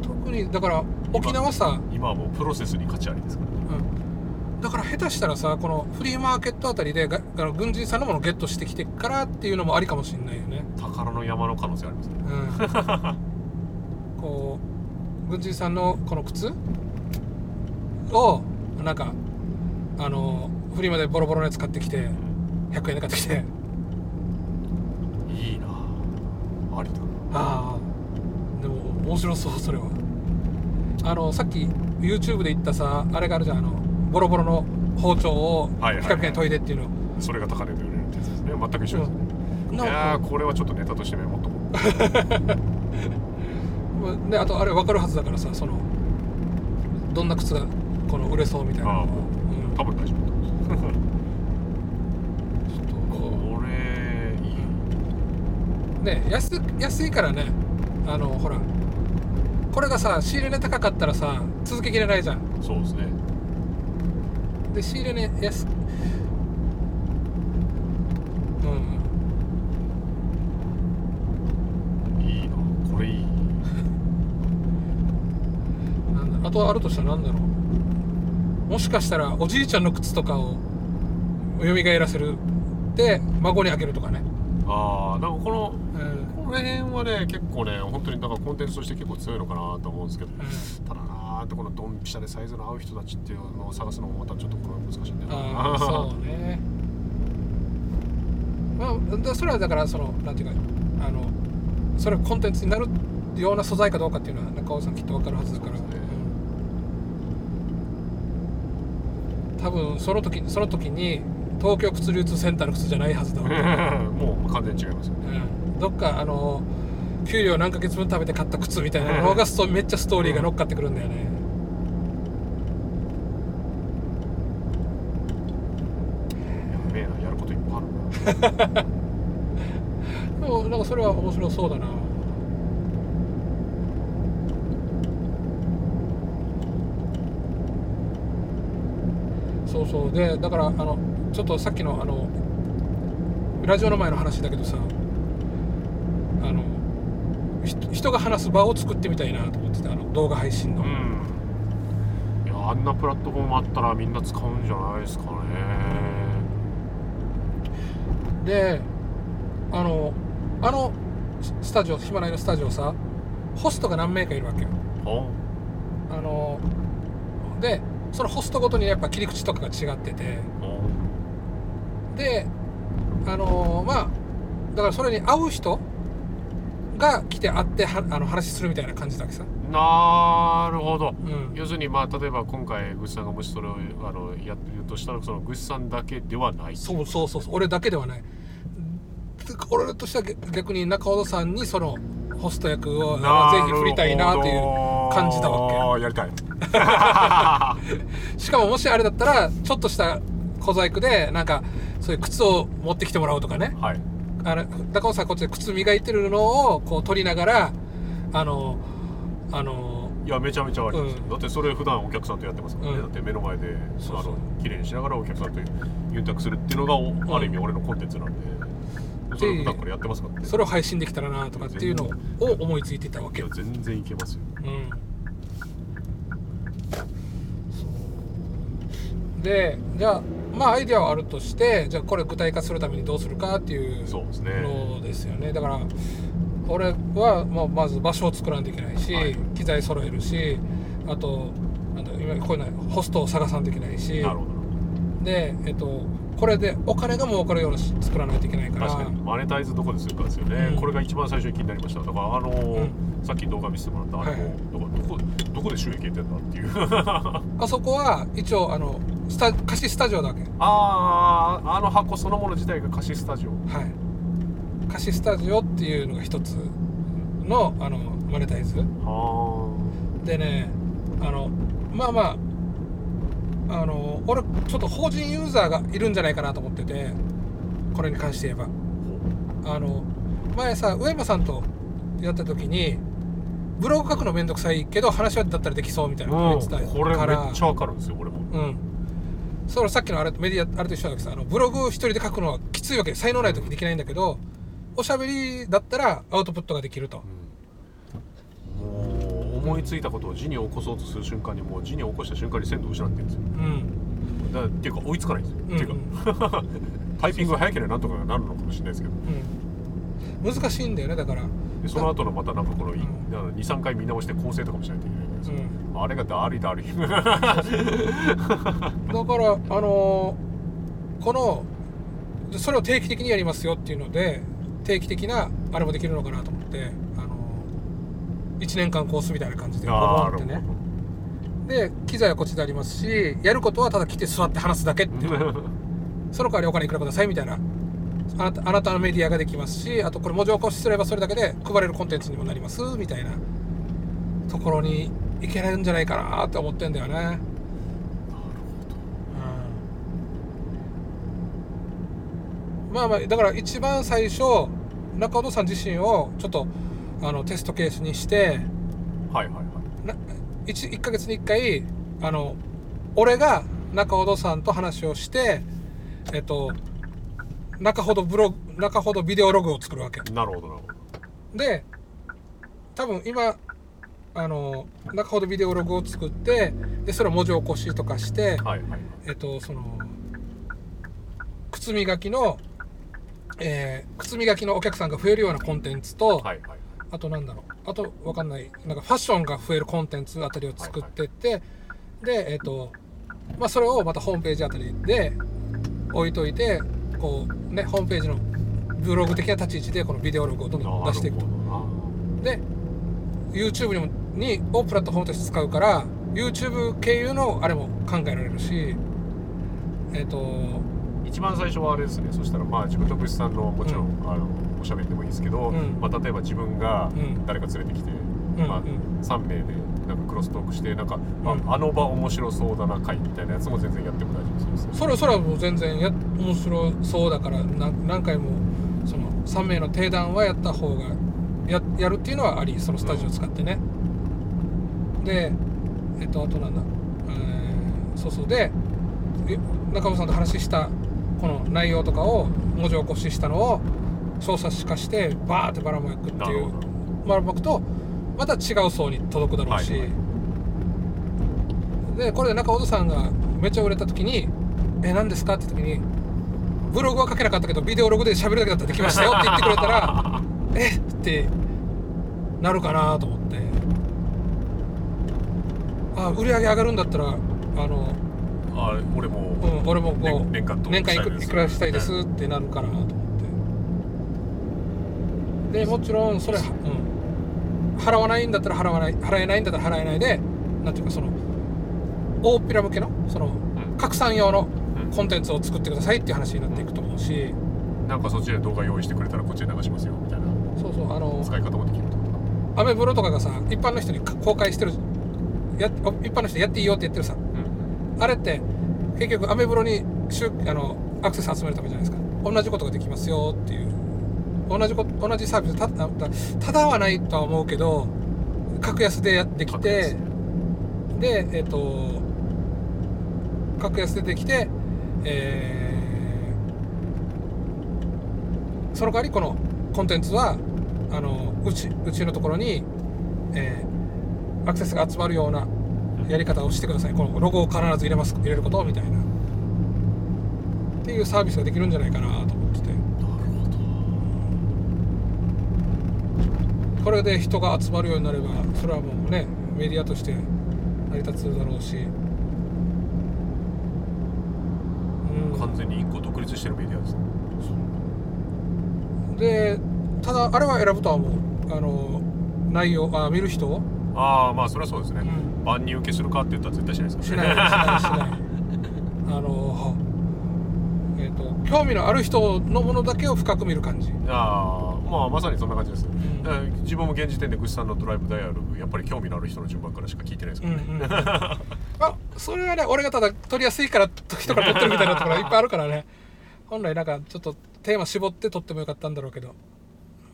ん、特にだから沖縄さ、今はもうプロセスに価値ありですから。ねうん、だから下手したらさこのフリーマーケットあたりでがあの軍人さんのものをゲットしてきてからっていうのもありかもしれないよね、宝の山の可能性ありますね。うん、こう軍人さんのこの靴？をなんかあのフリマでボロボロのやつ買ってきて100円で買ってきて。いいな。ありだ。ああ。でも面白そうそれは。あのさっき YouTube で言ったさあれがあるじゃんあのボロボロの包丁をはいはいはい。比較的に研いでっていうの、それが高値で売れるってやつですね。全く一緒ですね、いやこれはちょっとネタとしてメモっとこう。であとあれ分かるはずだからさそのどんな靴がこの売れそうみたいな。ああうん。多分大丈夫だと思いますちょっとここれいいうね安安いからねあのほらこれがさ仕入れ値高かったらさ続けきれないじゃん。そうですね。で仕入れ値安うん。いいなこれいい。なんだあとあるとしたらなんだろう。もしかしたらおじいちゃんの靴とかを蘇らせる。で孫にあげるとかね、ああなんかこのうんこの辺はね結構ね本当にだからコンテンツとして結構強いのかなと思うんですけど、うただなーってこのドンピシャでサイズの合う人たちっていうのを探すのもまたちょっとこれは難しいんだよな。ああそうね。まあだそれはだからそのなんていうかあのそれがコンテンツになるような素材かどうかっていうのは中尾さんきっと分かるはずだから、ね。うん。多分その時その時に東京靴流通センターの靴じゃないはずだわ、もう完全に違いますよね。うん、どっかあの給料何ヶ月分食べて買った靴みたいなのがストめっちゃストーリーが乗っかってくるんだよね。やべえなやることいっぱいあるな。でもなんかそれは面白そうだな。そうそう。でだからあのちょっとさっきのあのラジオの前の話だけどさあのひ人が話す場を作ってみたいなと思ってたあの動画配信の、うん。いやあんなプラットフォームあったらみんな使うんじゃないですかね。であのあのスタジオヒマラヤのスタジオさホストが何名かいるわけよ。ああのでそのホストごとにやっぱ切り口とかが違ってて。であのまあだからそれに合う人が来て会ってはあの話するみたいな感じだけさ、なるほど。うん、要するにまあ例えば今回グッチさんがもしそれをあのやってるとしたらそのグッチさんだけではない。そうそうそうそう。俺だけではない。俺としては逆逆に中尾さんにそのホスト役をあのぜひ振りたいなっていう感じだわけ。やりたい。け しかももしあれだったらちょっとした小細工でなんかそういう靴を持ってきてもらうとかね。はいあの中尾さんこっちで靴磨いてるのをこう撮りながらあのあのいやめちゃめちゃあります、うん。だってそれ普段お客さんとやってますからね、うん。だって目の前でそうそう。あの綺麗にしながらお客さんとユンタクするっていうのがおん。ある意味俺のコンテンツなんで、それ普段からやってますからね。それを配信できたらなとかっていうのを思いついてたわけ。よいや、全然いけますよ。うん、でじゃあまあアイデアはあるとしてじゃあこれ具体化するためにどうするかっていうそうですね。のですよね。だから俺は、まあ、まず場所を作らないといけないし、はい。機材揃えるしあとなんだ今こういうのホストを探さんといけないしなるほど。で、えっと、これでお金が儲かるようなし作らないといけないから確かに。マネタイズどこでするかですよね、うん。これが一番最初に気になりましただからあのーさっき動画見せてもらったあれも、はい。どこどこどこで収益得てんだっていう。あそこは一応あのスタ貸しスタジオだけ。あああの箱そのもの自体が貸しスタジオ。はい。貸しスタジオっていうのが一つのあのマネタイズ。はでねあのまあまああの俺ちょっと法人ユーザーがいるんじゃないかなと思っててこれに関して言えば。あの前さ上山さんとやった時にブログ書くのめんどくさいけど話はだったらできそうみたいなこと言ってたこれめからっちゃわかるんですよ俺も。うんそれさっきのあれメディアあれと一緒だけどさあのブログ一人で書くのはきついわけ才能ない時できないんだけどおしゃべりだったらアウトプットができると。もう思いついたことを字に起こそうとする瞬間にもう字に起こした瞬間に鮮度を失ってるんですよ。うん。だっていうか追いつかないんですよ、うん。っていうかタイピングが早ければなんとかなるのかもしれないですけど。うん。難しいんだよねだから。でその後のまたなんかこのん。23回見直して構成とかもしないといけないからさ、うんあれがだるいだるいだからあのーこのでそれを定期的にやりますよっていうので定期的なあれもできるのかなと思ってあのー、1年間コースみたいな感じでボボンってね。で機材はこっちでありますしやることはただ来て座って話すだけっていう。ど その代わりお金いくらくださいみたいな。あなたあなたのメディアができますしあとこれ文字起こしすればそれだけで配れるコンテンツにもなりますみたいなところにいけるんじゃないかなって思ってんだよね。うん。まあまあだから一番最初中尾さん自身をちょっとあのテストケースにしてはいはいはい。1, 1ヶ月に1回あの俺が中ほどさんと話をしてえっと中ほどブログ中ほどビデオログを作るわけ。なるほどなるほど。で多分今あの中ほどビデオログを作ってでそれを文字起こしとかしてはいはい。えっとその靴磨きのえー靴磨きのお客さんが増えるようなコンテンツと、はいはい。あとなんだろう。あとわかんない。なんかファッションが増えるコンテンツあたりを作ってって、でえっ、とまあそれをまたホームページあたりで置いといてこうねホームページのブログ的な立ち位置でこのビデオログをどんどん出していくと。で YouTube にもにをプラットフォームとして使うから YouTube 経由のあれも考えられるしえっ、と一番最初はあれですね。そしたらまあ自分とグシさんのもちろん、あのおしゃべりでもいいですけど、うん。まあ、例えば自分がうん。誰か連れてきて、うん。まあうん。3名でなんかクロストークしてなんか、あうん。あの場面白そうだな会みたいなやつも全然やっても大丈夫そうですね。それそれはもう全然や面白そうだからな何回もその3名の定談はやった方がややるっていうのはありそのスタジオを使ってね、でえっとあとなんだ、えーそうそうでえ中尾さんと話したこの内容とかを文字起こししたのを小冊子化してバーってばらまくっていうばらまくとまた違う層に届くだろうし、はいはいでこれで中尾さんがめっちゃ売れた時に「え何ですか?」って時に「ブログは書けなかったけどビデオログで喋るだけだったらできましたよ」って言ってくれたら「えっ?」ってなるかなと思ってあ売り上げ上がるんだったらあの、あ俺も、うん、俺もこう年年間と年間いくらしたいですってなるかなと思って。でもちろんそれ、うん、払わないんだったら払わない払えないんだったら払えないでなんていうかその大っぴら向けのそのうん。拡散用のうん。コンテンツを作ってくださいっていう話になっていくと思うし。なんかそっちで動画用意してくれたらこっちで流しますよみたいな。そうそうあの使い方もできるってこと。アメブロとかがさ一般の人に公開してるや一般の人やっていいよって言ってるさ。あれって結局アメブロにあのアクセス集めるためじゃないですか。同じことができますよっていう。同じこと同じサービスたたただはないとは思うけど格安でやってきてでえっ、と格安でできてえーその代わりこのコンテンツはあのうちうちのところに、えーアクセスが集まるようなやり方をしてください。このロゴを必ず入れます。入れることみたいな。っていうサービスができるんじゃないかなと思ってて。なるほど。これで人が集まるようになればそれはもうねメディアとして成り立つだろうし、うん、完全に一個独立してるメディアですね。でただあれは選ぶとは思う。あの内容あ見る人をああまあそれはそうですね、うん。万人受けするかって言ったら絶対しないですしからないねしないしない。あのえっ、と興味のある人のものだけを深く見る感じ、ああまあまさにそんな感じです、ん。だから自分も現時点でぐっさんのドライブダイヤルやっぱり興味のある人の順番からしか聞いてないですうんからね、うん、あそれはね俺がただ撮りやすいから人から撮ってるみたいなところがいっぱいあるからね。本来なんかちょっとテーマ絞って撮ってもよかったんだろうけど。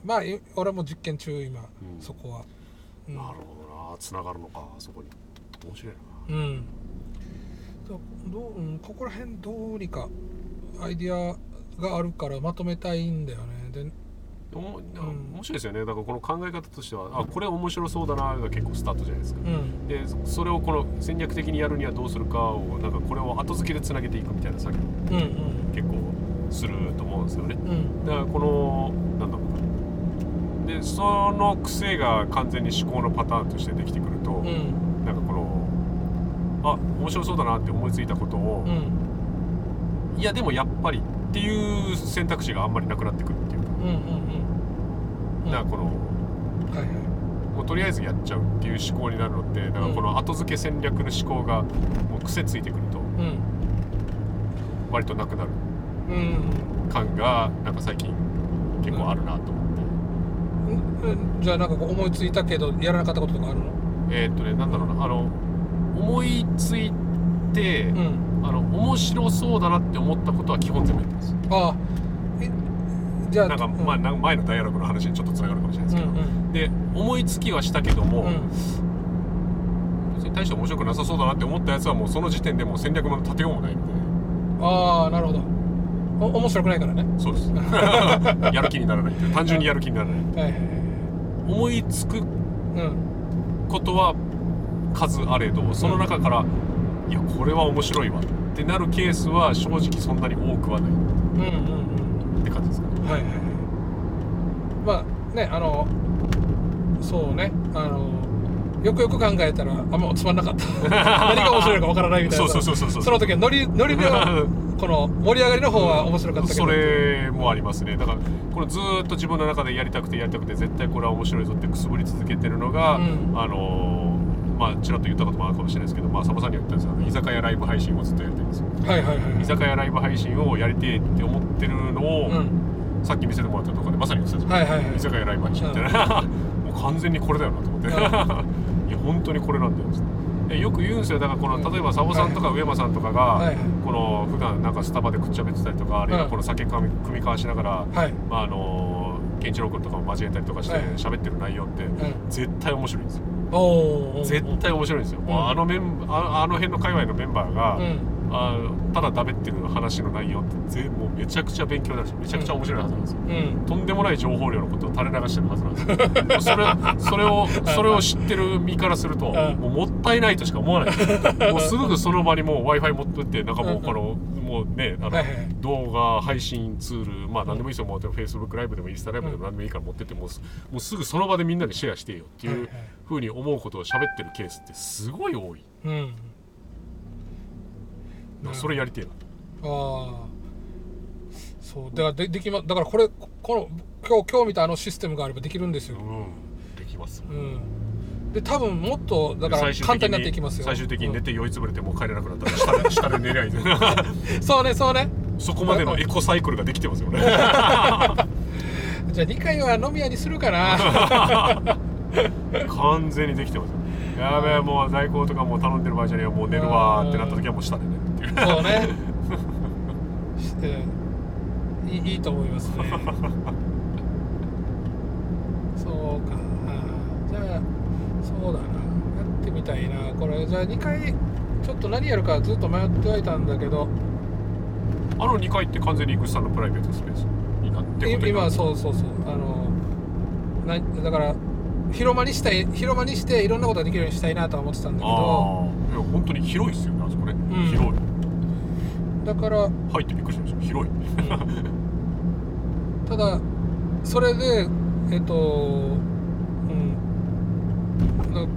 まあい俺も実験中今、うん。そこは、うん、なるほどなつながるのかそこに面白いな。うん。どどう、うん、ここら辺どうにかアイディアがあるからまとめたいんだよね。でお面白いですよね。だからこの考え方としてはあこれ面白そうだなが結構スタートじゃないですか。うん。でそれをこの戦略的にやるにはどうするかをなんかこれを後付けでつなげていくみたいな作業うんうん。結構すると思うんですよね。うん。だからこのなんだろうなでその癖が完全に思考のパターンとしてできてくると、うん。なんかこのあ面白そうだなって思いついたことを、うん。いやでもやっぱりっていう選択肢があんまりなくなってくるっていうか、うんうんうん。だからこのはいはい。もうとりあえずやっちゃうっていう思考になるのってだからこの後付け戦略の思考がもう癖ついてくるとうん。割となくなるうん感がなんか最近結構あるなと思って、うんじゃあなんかこう思いついたけどやらなかったこととかあるの？えーっとねなんだろうなあの思いついて、うん。あの面白そうだなって思ったことは基本全部やってます。ああえじゃあなんか、うん。まあ、なんか前のダイアログの話にちょっとつながるかもしれないですうんけど、うん。で思いつきはしたけども、うん。別に大して面白くなさそうだなって思ったやつはもうその時点でもう戦略も立てようもないので。ああなるほど。お面白くないからね。そうです。やる気にならない単純にやる気にならないはいはいはい思いつくうんことは数あれどその中から、いやこれは面白いわってなるケースは正直そんなに多くはない。うんうんって感じですかね。うんはいはいはい。まあねあのそうねあのよくよく考えたらあんまつまんなかった。何が面白いのかわからないみたいな。そうそうそうそうその時はノリノリでは この盛り上がりの方は面白かったけど。それもありますね。だからこれずーっと自分の中でやりたくてやりたくて絶対これは面白いぞってくすぶり続けてるのが、うん。あのーまあちらっと言ったこともあるかもしれないですけど、まあ、サボさんには言ったんですよあの居酒屋ライブ配信をずっとやりたいんですよ。はいはいはい。居酒屋ライブ配信をやりてえって思ってるのを、うん。さっき見せてもらったところでまさに言ってたんですよ、はいはいはい。居酒屋ライブ配信みたいな、もう完全にこれだよなと思って、うんいや本当にこれなんだよでよく言うんですよ。だからこのうん。例えばサボさんとか上間さんとかが、はいはい。この普段なんかスタバでくっちゃべってたりとかあるいはうんこの酒組み交わしながら、はい。まああの健一郎君とかも交えたりとかしてはい。喋ってる内容ってうん。絶対面白いんですよ。絶対面白いんですよ、もうあのメンああの辺の界隈のメンバーが、うんあただだべってる話の内容ってぜもうめちゃくちゃ勉強になるしめちゃくちゃ面白いはずなんですよ、うん。とんでもない情報量のことを垂れ流してるはずなんですよ。それそれをそれを知ってる身からするとん。もうもったいないとしか思わない。もうすぐその場にもう w i f i 持ってってなんかもうこのもうねあのはいはい動画配信ツールまあ何でもいいですよ。もう Facebook ライブでもインスタライブでも何でもいいから持ってってもうすもうすぐその場でみんなでシェアしてよっていうふうに思うことを喋ってるケースってすごい多い。うんだからそれやりてえなああそう。だからでできまだからこれこの今日今日見たあのシステムがあればできるんですよ、うん。できます。うん、で多分もっとだから簡単になっていきますよ。最終的に寝て酔いつぶれてもう帰れなくなったら下で下で寝りゃいいうん そうねそうね。そこまでのエコサイクルができてますよね。じゃあ2回は飲み屋にするかな。完全にできてますよ。やべえもう在庫とかもう頼んでる場合じゃねえよ。もう寝るわーってなった時はもう下で寝るっていうそうね。していいいいと思いますね。そうか。じゃあそうだな。やってみたいな。これじゃあ2回ちょっと何やるかずっと迷ってはいたんだけど。あの2階って完全にグッさんのプライベートスペースになってこと今るそうそうそう。あのなだから広間にしたい広間にしていろんなことができるようにしたいなとは思ってたんだけど。ああ。いや本当に広いですよねあそこね、ん。広いだから入ってびっくりしました。広い。ただそれでえっとうん。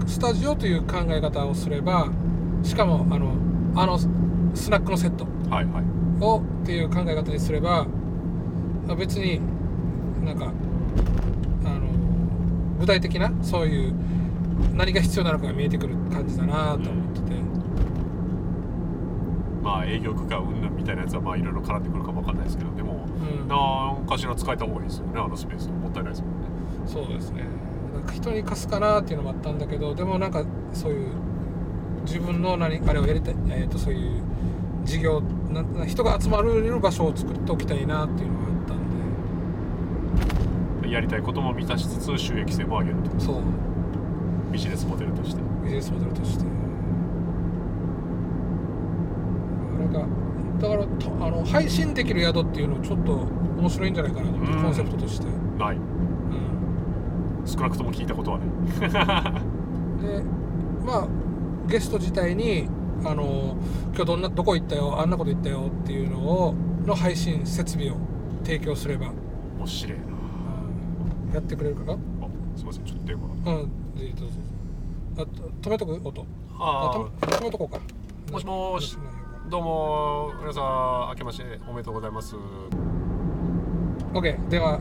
スタジオという考え方をすればしかもあのあのスナックのセット。はいはい。をっていう考え方にすればあ別になんかあの具体的なそういう何が必要なのかが見えてくる感じだなと思ってて、まあ営業区間云々みたいなやつはまあいろいろ絡んでくるかもわかんないですけどでもうん。なんかしら使えた方がいいですよねあのスペース。もったいないですもんね。そうですね。なんか人に貸すかなっていうのもあったんだけどでもなんかそういう自分の何あれをやりたい、えー、とそういう事業なな人が集まれる場所を作っておきたいなっていうのがあったんやりたいことも満たしつつ収益性も上げると。でそう。ビジネスモデルとして。ビジネスモデルとしてなんかだからとあの配信できる宿っていうのちょっと面白いんじゃないかなとコンセプトとして、ない。うん。少なくとも聞いたことはない。でまあゲスト自体にあの今日どんなどこ行ったよあんなこと言ったよっていうのをの配信設備を提供すれば、面白いな。やってくれるかな？あすいません。ちょっと電話。がうん。ぜひどうぞ。あと止めとく？音。ああ止めとこうか。もしもーしどうも皆さん明けましておめでとうございます。OK 電話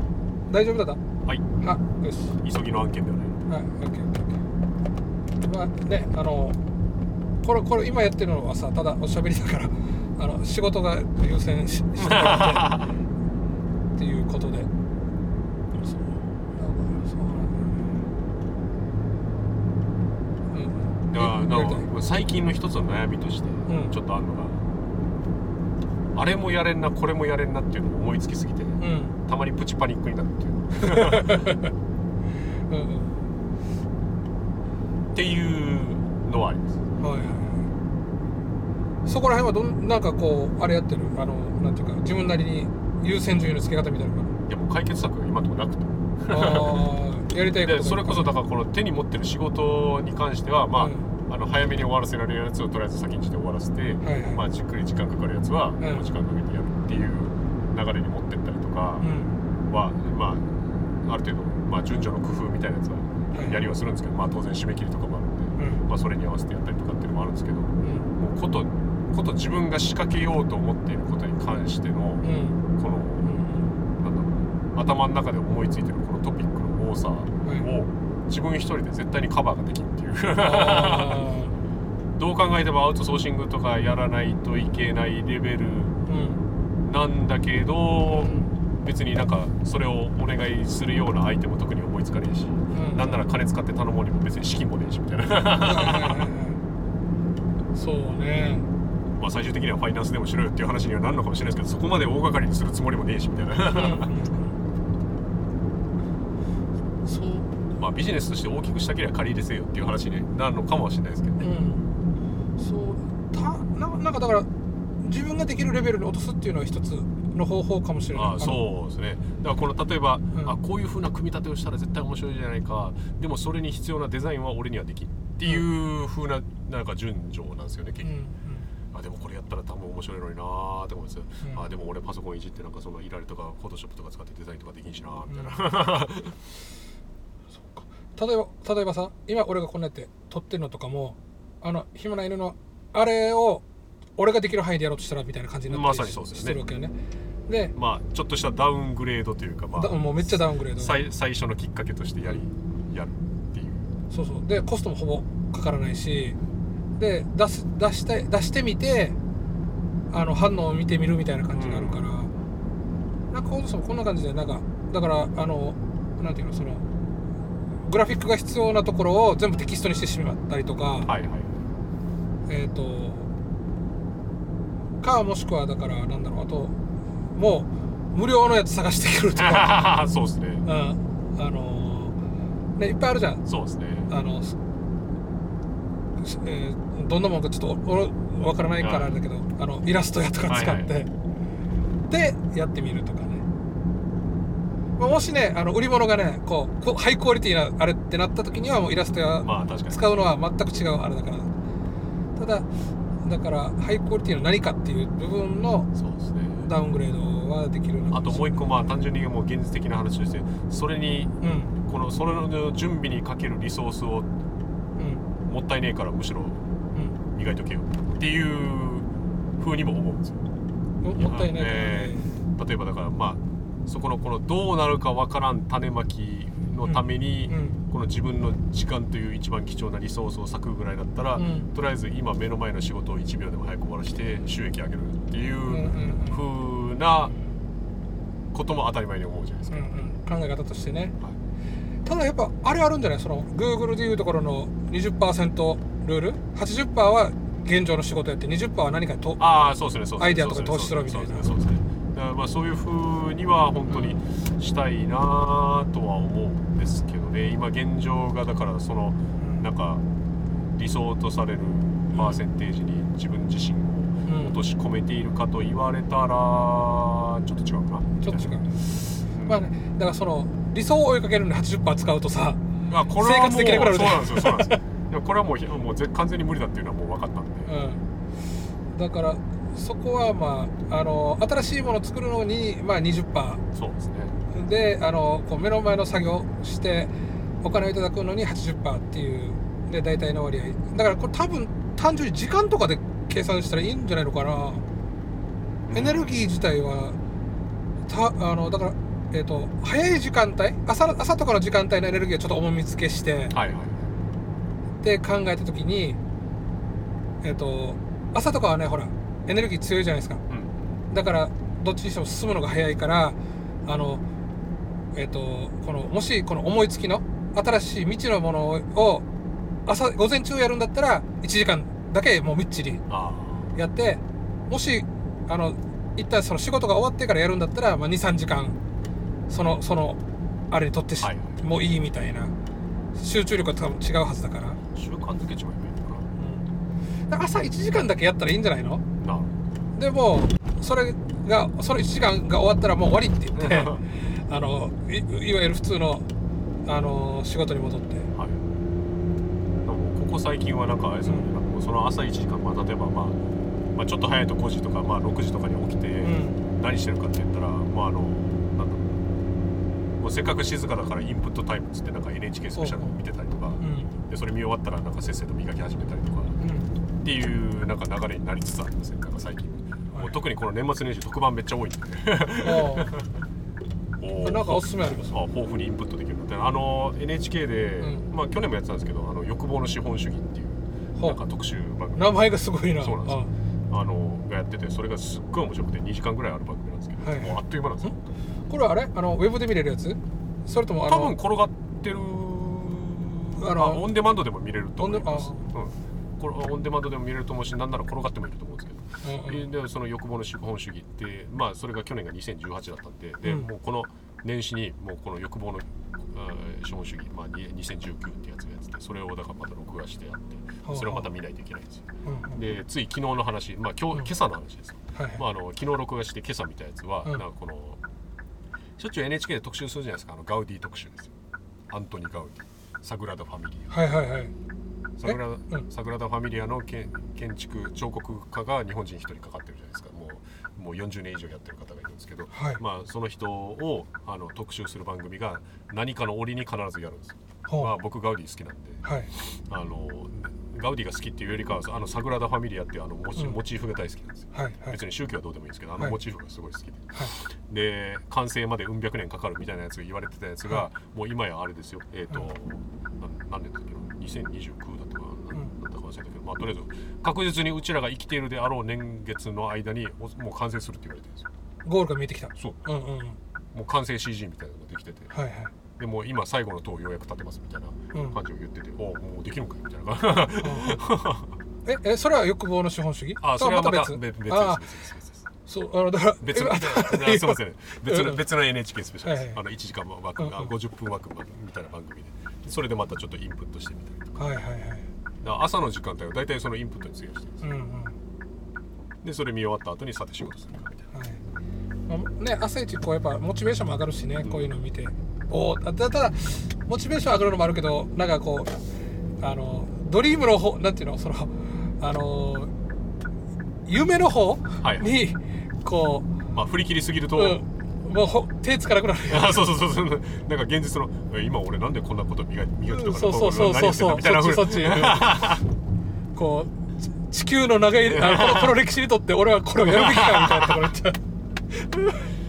大丈夫だっはい。たはよし。急ぎの案件ではないはい、オッケーオッケーオッケー。まあね、あのこれこれ今やってるのはさ、ただおしゃべりだから、あの仕事が優先ししてもらってっていうことで。だからなんか最近の一つの悩みとしてうん。ちょっとあるのが、あれもやれんなこれもやれんなっていうのを思いつきすぎてうん。たまにプチパニックになるっていう。うんうん。っていうのはあります。はいはいはい。そこら辺はどんなんかこうあれやってる？あのなんていうか自分なりに優先順位の付け方みたいなのがいやもう解決策が今のとなくてやりたいことそれこそだからこの手に持ってる仕事に関してはまあ、うん。あの早めに終わらせられるやつをとりあえず先にして終わらせて、はいはいまあ、じっくり時間かかるやつはんもう時間かけてやるっていう流れに持ってったりとかうん。は、まあある程度、まあ、順序の工夫みたいなやつははいやりはするんですけど、まあ、当然締め切りとかもあるんで、うんまあ、それに合わせてやったりとかっていうのもあるんですけどもうことこと自分が仕掛けようと思っていることに関してのうん。このうん。なんだろうな頭の中で思いついてるこのトピックの多さをい自分一人で絶対にカバーができんっていう。あどう考えてもアウトソーシングとかやらないといけないレベル。なんだけど別になんかそれをお願いするようなアイテム特に思いつかねえし、うん。なんなら金使って頼もうにも別に資金もねえしみたいな。そうね。まあ最終的にはファイナンスでもしろよっていう話にはなるのかもしれないですけどそこまで大掛かりにするつもりもねえしみたいなうんうんそうまあビジネスとして大きくしたければ借り入れせよっていう話になるのかもしれないですけどね、うん。そうたななんかだから自分ができるレベルに落とすっていうのは一つの方法かもしれない。あそうですね。だからこの例えば、ん。あこういうふうな組み立てをしたら絶対面白いじゃないか。でもそれに必要なデザインは俺にはできん。っていうふうななんか順序なんですよね結局、うんうん。あでもこれやったら多分面白いのになーって思うんですよ、うん。あでも俺パソコンいじってなんかそのイラレとかフォトショップとか使ってデザインとかできんしなーみたいな、例えば例えばさ今俺がこんなやって撮ってるのとかもあの暇な犬のあれを俺ができる範囲でやろうとしたらみたいな感じになったりまさにそうですよね。してるわけよね。でまあちょっとしたダウングレードというかまあだもうめっちゃダウングレード最最初のきっかけとしてやりやるっていう。そうそう。でコストもほぼかからないしで出す出して出してみてあの反応を見てみるみたいな感じになるから、なんかこうそうこんな感じでなんかだからあのなんていうのそのグラフィックが必要なところを全部テキストにしてしまったりとか、はいはい。えっ、とかもしくはだからなんだろうあともう無料のやつ探してくるとか、そうですね。うん、あのねいっぱいあるじゃん。そうですね。あの、すえーどんなもんかちょっと俺わからないからあれだけど、あのイラストやとか使って、はい。でやってみるとかね、まあ、もしねあの売り物がねこうこうハイクオリティなあれってなった時にはもうイラストやまあ確かに。使うのは全く違うあれだから。ただだからハイクオリティの何かっていう部分のそうですね。ダウングレードはできるのあともう一個まあ単純にもう現実的な話としてそれにうん。このそれの準備にかけるリソースをうん。もったいねえからむしろうん。磨いとけよっていう風にも思うんですよ。ももったいないね、えー例えばだからまあそこのこのどうなるかわからん種まきのために、うん。この自分の時間という一番貴重なリソースを割くぐらいだったら、うん。とりあえず今目の前の仕事を1秒でも早く終わらして収益上げるっていううんうなことも当たり前に思うじゃないですか。うんうん、考え方としてね。はい。ただやっぱあれあるんじゃないその Google でいうところの20%ルール？80%は現状の仕事やって20%は何かにとああそうですねそうですね。アイデアとか投資するみたいな。そうですねまあそういう風には本当にしたいなとは思うんですけどね。今現状がだからそのなんか理想とされるパーセンテージに自分自身をうん落とし込めているかと言われたらちょっと違うかな。ちょっと違ううまあねだからその理想を追いかけるのに80%使うとさあこれはもう生活できなくなるそうなんですよそうなんですよ。これはもうひもうぜ完全に無理だっていうのはもう分かったんで、うん。だからそこはまああの新しいものを作るのにまあ20%そうですね。であのこう目の前の作業してお金をいただくのに80%っていう。で大体の割合。だからこれ多分単純に時間とかで計算したらいいんじゃないのかな。エネルギー自体はたあのだから、えー、と早い時間帯朝朝とかの時間帯のエネルギーをちょっと重み付けしてはいはい。で考えた時にえっ、と朝とかはねほらエネルギー強いじゃないですか。うん。だからどっちにしても進むのが早いからあのえっ、とこのもしこの思いつきの新しい未知のものを朝午前中やるんだったら1時間だけもうみっちりあやってもしあの一旦その仕事が終わってからやるんだったら、まあ、23時間そのそのあれにとってし、はいもういいみたいな。集中力が多分違うはずだから,、あ習慣づけちまい朝1時間だけやったらいいんじゃないの？ななでもそれがその1時間が終わったらもう終わりって言って あのいいわゆる普通のあの仕事に戻って。はい。でもここ最近はなんかあれですよね、うん。なんかもうその朝1時間、まあ、例えば、まあ、まあちょっと早いと5時とか、まあ、6時とかに起きてうん。何してるかって言ったら、まああのなんだろう。もうせっかく静かだからインプットタイムっつってなんか NHK スペシャル見てたりとか、うん。でそれ見終わったらなんかせっせと磨き始めたりとか。うんっていうなんか流れになりつつありますねなんか最近、もう特にこの年末年始特番めっちゃ多いんで。ね おなんかおすすめあります？あ豊富にインプットできるので。あの NHK で、うん。まあ去年もやってたんですけど「あの欲望の資本主義」っていうなんか特集番組。名前がすごいな。そうなんですよ。あのがやっててそれがすっごい面白くて2時間ぐらいある番組なんですけど、はいもうあっという間なんですよ。あこれはあれ？あのウェブで見れるやつ？それともあ多の分転がってるああのオンデマンドでも見れると思います。うんオンデマンドでも見れると思うしなんなら転がってもいいと思うんですけど。うんうん。でその欲望の資本主義ってまあそれが去年が2018だったんでで、うんもうこの年始にもうこの欲望の資本主義、まあ、に2019ってやつがやっててそれをだからまた録画してやってそれをまた見ないといけないんですよ。うんうん。でつい昨日の話、まあ、今日今朝の話ですよ、まあ、あの昨日録画して今朝見たやつは、うん。なんかこのしょっちゅう NHK で特集するじゃないですかあのガウディ特集ですよ。アントニ・ガウディ。サグラダ・ファミリアはいはいはいサグラダ,、えうん。サグラダ・ファミリアの建建築彫刻家が日本人一人かかってるじゃないですか。もうもう40年以上やってる方がいるんですけど、はい。まあ、その人をあの特集する番組が何かの折に必ずやるんです。まあ、僕ガウディ好きなんで。はい。あのガウディが好きっていうよりかはあのサグラダ・ファミリアっていうあのモチ,、うん。モチーフが大好きなんですよ。はいはい。別に宗教はどうでもいいんですけどあのはい。モチーフがすごい好きで、はい。で完成までうん百年かかるみたいなやつが言われてたやつが、はもう今やあれですよ。えっ、と、うん。な何年だっけな2029だったかな、うんなんだか忘れたけどまあとりあえず確実にうちらが生きているであろう年月の間におもう完成するって言われてるんですよ。ゴールが見えてきた。そう。うんうんうん。もう完成 CG みたいなのができてて。はいはい。でもう今最後の塔をようやく建てますみたいなうん。感じを言ってて、おおもうできるんかいみたいな。感じ ええそれは欲望の資本主義？あそれはまた別。別別ですそうあのだから別のすみません。別うん。の別の NHK スペシャルです、はいはい。あの1時間枠、うんうん。あ50分枠みたいな番組で。それでまたちょっとインプットしてみたりとか。はいはいはい。朝の時間帯は大体そのインプットに費やしてるんですよ。うんうん。でそれ見終わった後にさて仕事するかみたいなはい。まあね朝一こうやっぱモチベーションも上がるしねこういうのを見て。おーたただモチベーション上がるのもあるけどなんかこうあのドリームの方なんていうのそのあの夢の方はいにこまあ振り切りすぎると、う、うん、もうほ手つかなくなる。あそうそうそう。そうなんか現実のえ今俺なんでこんなこと磨い磨きとかそうそうそうそうそう。みたいな。そっちそっち。うん。こうち地球の長いあのこの この歴史にとって俺はこれをやるべきかみたいなところっちゃう。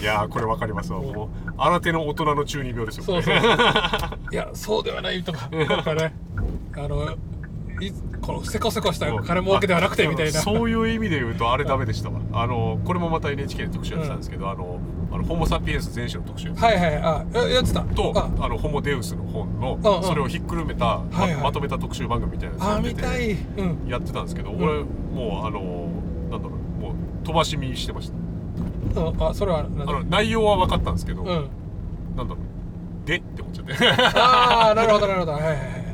いやーこれわかりますわ。もう新手の大人の中二病ですよそうそうそう。いやそうではないとかなんかね。あのいこのせこせこした金儲けではなくてみたいな。あそういう意味で言うとあれダメでした。わあのこれもまた NHK で特集やってたんですけど、あのあのホモ・サピエンス全史の特集。はいはいあややってた。とあ。あのホモ・デウスの本のうんうん。それをひっくるめたまはいはい。まとめた特集番組みたいなあやつやってて見たい。うん。やってたんですけど、ん。俺もうあのなんだろうもう飛ばし見してました。うん。あそれはあの内容は分かったんですけど、うん。なんだろうでって思っちゃって。ああなるほどなるほど。はいはいはい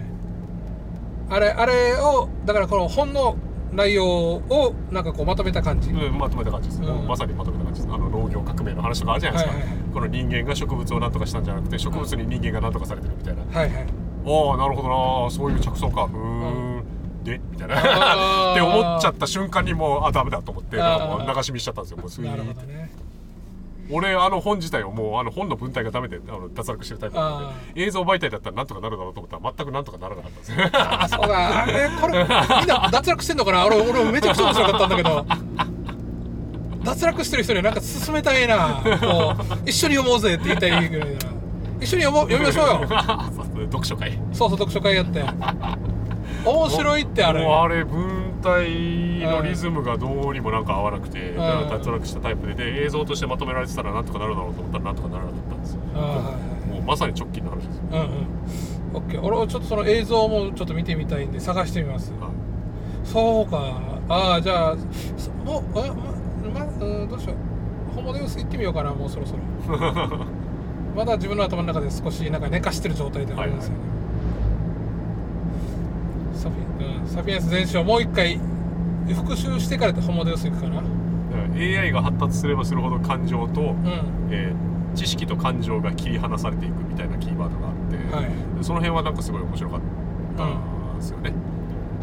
あれあれをだからこの本の内容をなんかこうまとめた感じ、うん、まとめた感じです、うん。まさにまとめた感じです。あの農業革命の話とかあるじゃないですか、はいはい。はいこの人間が植物を何とかしたんじゃなくて植物に人間が何とかされてるみたいな、はいはい。ああなるほどな。そういう着想か。ふーん、でみたいな。って思っちゃった瞬間にもうあダメだと思ってなんかもう流し見しちゃったんですよ。もうスイーなるッてほどね俺あの本自体をもうあの本の文体がダメであの脱落してるタイプなんであ映像媒体だったらなんとかなるだろうと思ったら全くなんとかならなかったんですよ あそうだあれこれみんな脱落してんのかな？俺俺めちゃくちゃ面白かったんだけど。脱落してる人になんか進めたいな。こう一緒に読もうぜって言いたいぐらいだな。一緒に読もう読みましょうよ。そう読書会。そうそう読書会やって。面白いってあれ。あれ文体のリズムがどうにもなんか合わなくて、ん。だから脱落したタイプでで映像としてまとめられてたらなんとかなるだろうと思ったらなんとかならなかったんですよ。はいはいもうまさに直近の話です。よ、うんうん。オッケー。俺はちょっとその映像もちょっと見てみたいんで探してみます。はい。そうか。ああじゃあそもうあままうんどうしよう。ホモデウス行ってみようかなもうそろそろ。まだ自分の頭の中で少しなんか寝かしてる状態ではあるんですよね、サピ,、うん、サピエンス全史をもう一回復習してからホモデウス行くから AI が発達すればするほど感情と、うん。えー知識と感情が切り離されていくみたいなキーワードがあって、はい。でその辺はなんかすごい面白かったんですよね、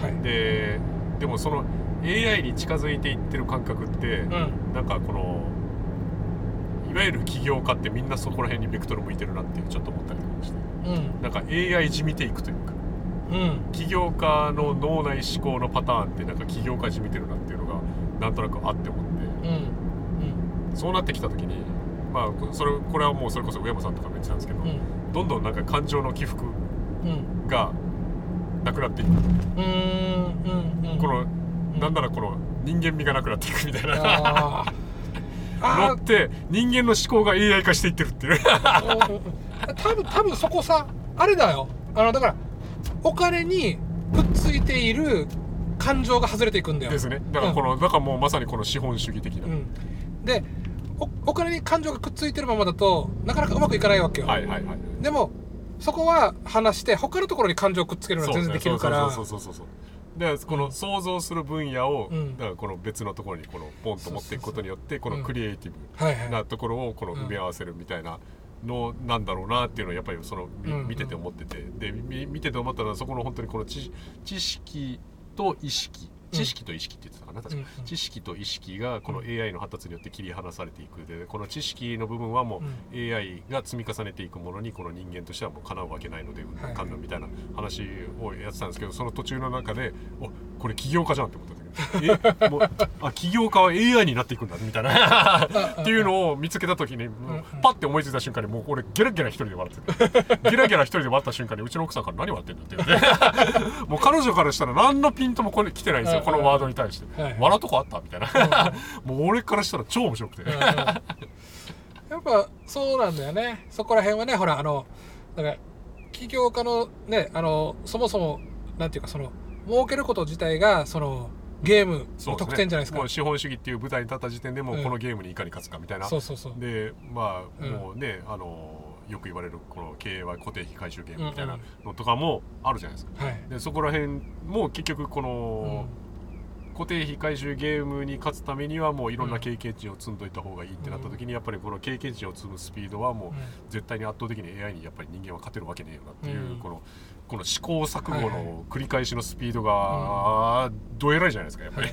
はい。ででもその AI に近づいていってる感覚って、うん。なんかこのいわゆる起業家ってみんなそこら辺にベクトル向いてるなっていうちょっと思ったりとかして。うん。なんか AI じみていくというかうん。起業家の脳内思考のパターンってなんか起業家じみてるなっていうのがなんとなくあって思って。うん。そうなってきた時にまあそれこれはもうそれこそ上山さんとかも言ってたんですけど、うん。どんどんなんか感情の起伏うん。がなくなっていく、うん。うん。うん。このうん。なんならこの人間味がなくなっていくみたいな。あー。あのって人間の思考が AI 化していってるっていう。うんうんうん多分多分そこさあれだよ。あのだからお金にくっついている感情が外れていくんだよ。ですね。だからこの、だからもうまさにこの資本主義的な、うん、でおお金に感情がくっついてるままだとなかなかうまくいかないわけよ、はいはいはいでもそこは話して他のところに感情をくっつけるのは全然できるから。そうそうそうそうそうでこの想像する分野を、うん。だからこの別のところにこのポンと持っていくことによってこのクリエイティブなところをこの埋め合わせるみたいなのなんだろうなっていうのはやっぱりそのみうんうん。見てて思ってて。でみ見てて思ったのはそこの本当にこの知知識と意識。知識と意識って言ってたかな確か。知識と意識がこの AI の発達によって切り離されていく。でこの知識の部分はもう AI が積み重ねていくものにこの人間としてはもうかなうわけないのでかんみたいな話をやってたんですけどその途中の中でおこれ起業家じゃんって思った。時にえもうあ起業家は AI になっていくんだみたいな。っていうのを見つけた時に、もうパッて思いついた瞬間にもう俺ゲラゲラ一人で笑ってて。ゲラゲラ一人で笑った瞬間にうちの奥さんから何笑ってんだって言って。もう彼女からしたら何のピンともこれ来てないんですよこのワードに対して、はい笑うとこあったみたいな。もう俺からしたら超面白くて、やっぱそうなんだよね。そこら辺はねほらあのだから起業家のねあのそもそもなんていうかその儲けること自体がそのゲームの得点じゃないですか。もう資本主義っていう舞台に立った時点でもううん。このゲームにいかに勝つかみたいな、そうそうそう。でまあ、うん。もうねあのよく言われるこの経営は固定費回収ゲームみたいなのとかもあるじゃないですか、はい。でそこら辺も結局こうの、固定費回収ゲームに勝つためにはもういろんな経験値を積んどいた方がいいってなった時にやっぱりこの経験値を積むスピードはもう絶対に圧倒的に AI にやっぱり人間は勝てるわけねえよなっていう、うんこのこの試行錯誤はいはい。の繰り返しのスピードがどえらいじゃないですかやっぱり。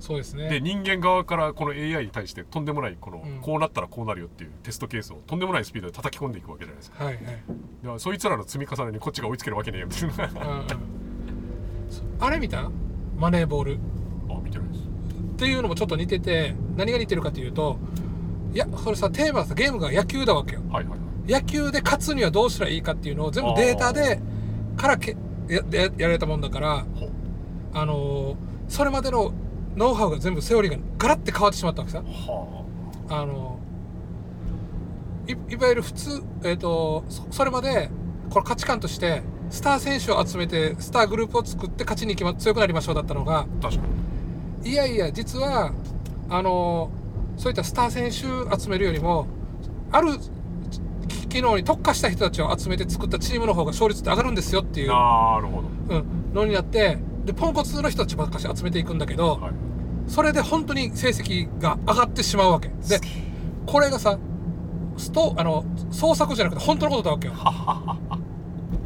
そうですね。で人間側からこの AI に対してとんでもないこの、うん。こうなったらこうなるよっていうテストケースをとんでもないスピードで叩き込んでいくわけじゃないですか。はいはい。だからそいつらの積み重ねにこっちが追いつけるわけねえよっていう。のがうんうん。そ あれ見た？マネーボール。あ見てないです。っていうのもちょっと似てて何が似てるかというといやそれさテーマはさゲームが野球だわけよ。はいはいはい野球で勝つにはどうしたらいいかっていうのを全部データでからけやややられたもんだからあのーそれまでのノウハウが全部セオリーがガラッて変わってしまったわけさ。はあ。のいいわゆる普通えっ、とそそれまでこれ価値観としてスター選手を集めてスターグループを作って勝ちに決ま強くなりましょうだったのがあ確かに。いやいや実はあのそういったスター選手集めるよりもあるき機能に特化した人たちを集めて作ったチームの方が勝率って上がるんですよっていう、なるほど。うん、のになってでポンコツの人たちばっかし集めていくんだけど、はい。それで本当に成績が上がってしまうわけ。でこれがさストあの創作じゃなくて本当のことだわけよ。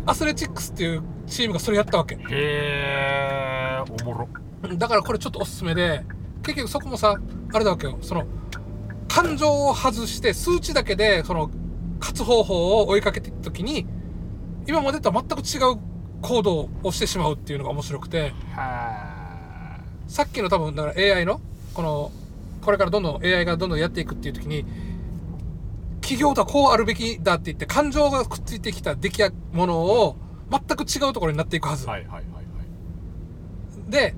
アスレチックスっていうチームがそれやったわけ。へえおもろ。だからこれちょっとおすすめで結局そこもさあれだわけよ。その感情を外して数値だけでその勝つ方法を追いかけていった時に今までとは全く違う行動をしてしまうっていうのが面白くてはさっきの多分だから AI のこのこれからどんどん AI がどんどんやっていくっていう時に企業とはこうあるべきだって言って感情がくっついてきた出来やものを全く違うところになっていくはず、はいはいはいはい。で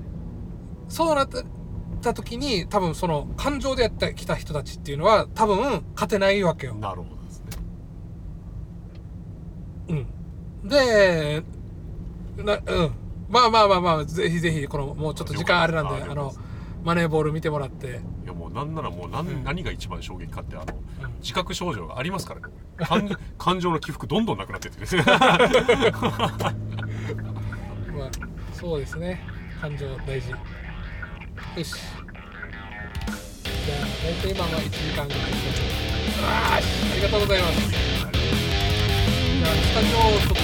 そうなった時に多分その感情でやってきた人たちっていうのは多分勝てないわけよ。なるほどうん、でなうん。まあまあまあまあぜひぜひこのもうちょっと時間あれなんであのマネーボール見てもらって、いやもうなんならもう何,、うん。何が一番衝撃かってあのうん。自覚症状がありますからね。感感情の起伏どんどんなくなってって。る まあそうですね。感情大事。よし。じゃあ大体今は1時間ぐらいありがとうございますスタジオをちょっと